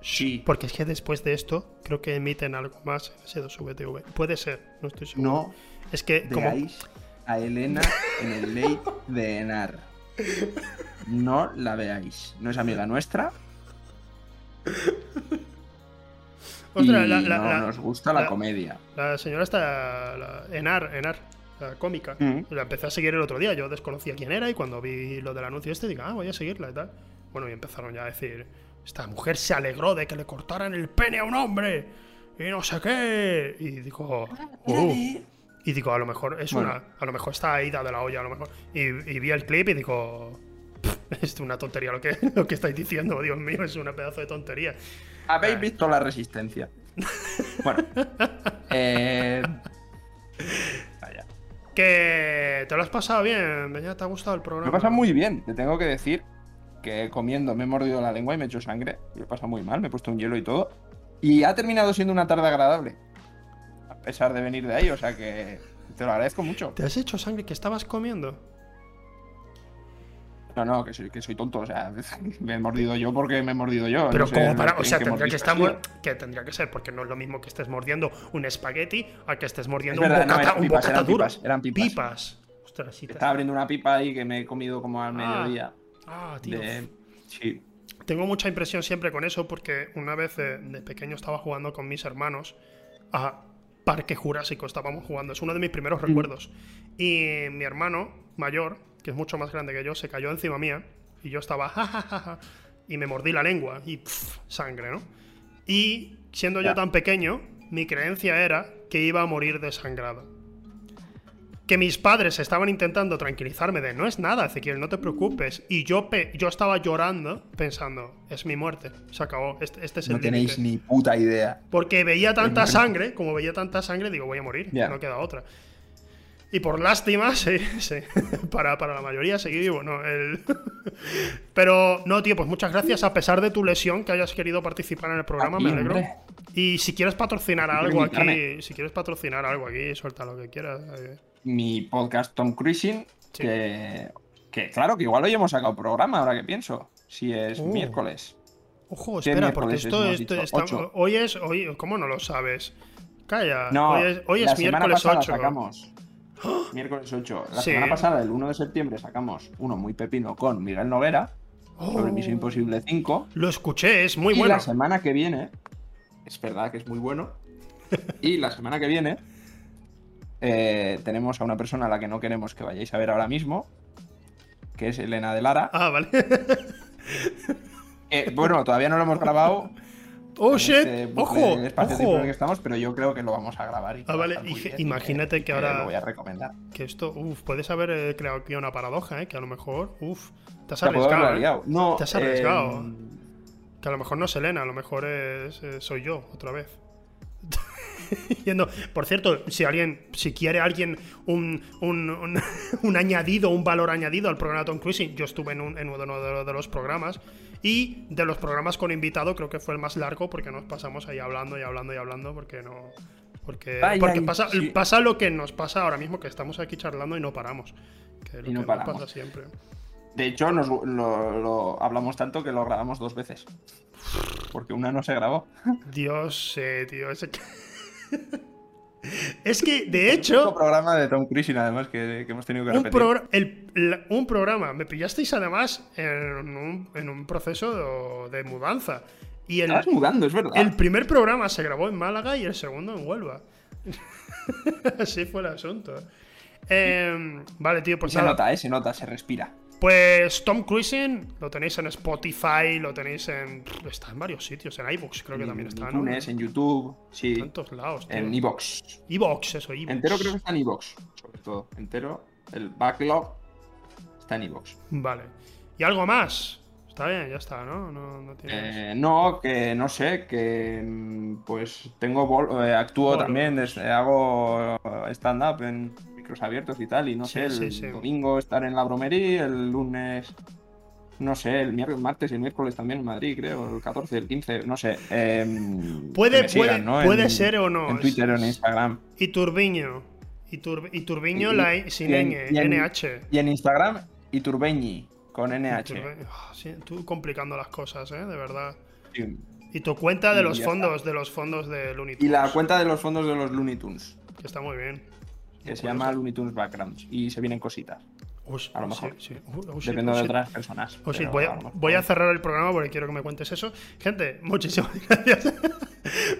Sí. Porque es que después de esto, creo que emiten algo más en S2VTV. Puede ser, no estoy seguro. No Es que, como. veáis a Elena en el late de Enar. No la veáis. No es amiga nuestra. Ostras, y la, la- no la- nos gusta la, la- comedia. la señora está. la- Enar, Enar, la cómica. Mm. La empecé a seguir el otro día. Yo desconocía quién era y cuando vi lo del anuncio este, digo, ah, voy a seguirla y tal. Bueno, y empezaron ya a decir: Esta mujer se alegró de que le cortaran el pene a un hombre y no sé qué. Y digo, "Uh". Y digo, a lo mejor es Bueno. una. A lo mejor está ida de la olla, a lo mejor. Y, y vi el clip y digo. "Pff, Es una tontería lo que, lo que estáis diciendo, Dios mío, es una pedazo de tontería. ¿Habéis visto la resistencia? Bueno. eh, Vaya. Que te lo has pasado bien, Beñat, ¿te ha gustado el Me programa? pasa muy bien. Te tengo que decir que comiendo me he mordido la lengua y me he hecho sangre. Y lo he pasado muy mal. Me he puesto un hielo y todo. Y ha terminado siendo una tarde agradable. A pesar de venir de ahí. O sea que te lo agradezco mucho. ¿Te has hecho sangre que estabas comiendo? No, no, que soy, que soy tonto. O sea, me he mordido yo porque me he mordido yo. Pero No sé como para. O sea, tendría que estar. Que tendría que ser, porque no es lo mismo que estés mordiendo un espagueti a que estés mordiendo Es verdad, un no, bocata, eran un bocata eran duro. pipas, eran pipas. Pipas. Ostras, sí. Estaba abriendo una pipa ahí que me he comido como al mediodía. Ah, tío. De... Sí. Tengo mucha impresión siempre con eso porque una vez eh, de pequeño estaba jugando con mis hermanos a Parque Jurásico, estábamos jugando, es uno de mis primeros recuerdos. Y mi hermano mayor, que es mucho más grande que yo, se cayó encima mía y yo estaba ja, ja, ja, ja, y me mordí la lengua y pf, sangre, ¿no? Y siendo yo tan pequeño, mi creencia era que iba a morir desangrado. Que mis padres estaban intentando tranquilizarme de no es nada, Ezequiel, no te preocupes. Y yo, pe- yo estaba llorando pensando, es mi muerte, se acabó, este, este es No el tenéis límite". ni puta idea. Porque veía tanta sangre, como veía tanta sangre, digo, voy a morir, Ya. no queda otra. Y por lástima, sí, sí. Para, para la mayoría seguí vivo, ¿no? El- Pero, no, tío, pues muchas gracias a pesar de tu lesión que hayas querido participar en el programa, me alegro. hombre. Y si quieres patrocinar algo aquí, si quieres patrocinar algo aquí, suelta lo que quieras. eh. Mi podcast Tom Cruising, Sí. que, que claro, que igual hoy hemos sacado programa, ahora que pienso. Si es Uh. miércoles. Ojo, ¿Qué espera, porque esto, está- Ocho. hoy es, hoy, ¿cómo no lo sabes? Calla, No, hoy es, hoy es miércoles pasada 8. sacamos. Miércoles 8. La Sí. semana pasada, el 1 de septiembre, sacamos uno muy pepino con Miguel Noguera sobre Oh, Misión Imposible 5. Lo escuché, es muy y bueno. la semana que viene, es verdad que es muy bueno. y la semana que viene eh, tenemos a una persona a la que no queremos que vayáis a ver ahora mismo, que es Elena de Lara. Ah, vale. bueno, todavía no lo hemos grabado. Oh, en shit. este Ojo, de espacio-tiempo ojo. en el que estamos, pero yo creo que lo vamos a grabar. Y Ah, vale, y bien imagínate que ahora- Lo voy a recomendar. Que esto, uff, puedes haber eh, creado aquí una paradoja, ¿eh? Que a lo mejor, uff, te has arriesgado. ¿eh? No, Te has arriesgado. eh, Que a lo mejor no es Elena, a lo mejor es, eh, soy yo, otra vez. Yendo- Por cierto, si alguien, si quiere alguien un, un, un- un añadido, un valor añadido al programa Tom Cruising, yo estuve en, un- en uno de los- de los programas y de los programas con invitado creo que fue el más largo porque nos pasamos ahí hablando y hablando y hablando porque no... Porque, pasa, sí. pasa lo que nos pasa ahora mismo, que estamos aquí charlando y no paramos. Que lo Y no que nos paramos. pasa siempre. De hecho, nos, lo, lo hablamos tanto que lo grabamos dos veces. Porque una no se grabó. Dios, eh, tío, ese... es que, de Un hecho, programa de Tom Cruising, además, que, que hemos tenido que un, repetir. progr- el- la- un programa, me pillasteis además en un, en un proceso de, de mudanza. Y el, Estabas mudando, es verdad. el primer programa se grabó en Málaga y el segundo en Huelva. Así fue el asunto. Em, vale, tío, pues se nada. nota, ¿eh? Se nota, se respira. Pues Tom Cruising lo tenéis en Spotify, lo tenéis en. Está en varios sitios, en iBooks creo que también en está, ¿no? iTunes, en YouTube, sí. En tantos lados, tío. En Evox. Evox, eso, Evox. Entero creo que está en Evox, sobre todo. Entero. El backlog está en Evox. Vale. ¿Y algo más? Está bien, ya está, ¿no? No, no tienes. Eh, no, que no sé, que mm, pues tengo bol- eh, actúo Bolo. también, hago stand-up en micros abiertos y tal, y no Sí, sé, el sí, domingo estar en la bromería, el lunes, no sé, el miércoles, martes y el miércoles también en Madrid, creo, el 14, el 15, no sé. em, Puede- sigan, puede- ¿no? puede En- ser o no, En Twitter o en Instagram. Iturbiño. Y, Tur- y Turbiño Y- la sin y en- y en- NH. Y en Instagram, Iturbeñi, con NH. Turbe- Ah, sí, tú complicando las cosas, ¿eh? De verdad. Sí. Y tu cuenta de Y los fondos, de los fondos de Looney Y Tunes, la cuenta de los fondos de los Looney Tunes, que está muy bien. Que Muy se llama. Looney Tunes Backgrounds. Y se vienen cositas. A lo mejor. sí. Depende de otras personas. Pero voy, a a, lo mejor- voy a cerrar el programa porque quiero que me cuentes eso. Gente, muchísimas gracias.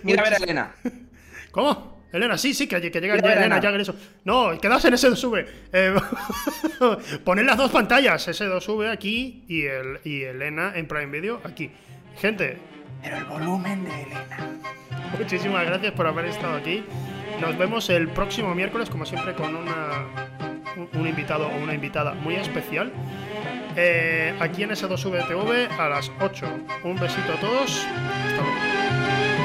Mira a ver a Elena. ¿Cómo? Elena, sí, sí, que, que llega Elena, Elena. ya que eso. No, quedaos en S2V. Eh, poned las dos pantallas, S2V aquí y, el, y Elena en Prime Video aquí. Gente, Pero el volumen de Elena. muchísimas gracias por haber estado aquí. Nos vemos el próximo miércoles, como siempre, con una, un, invitado o una invitada muy especial. Eh, aquí en S2VTV a las 8. Un besito a todos. Hasta luego.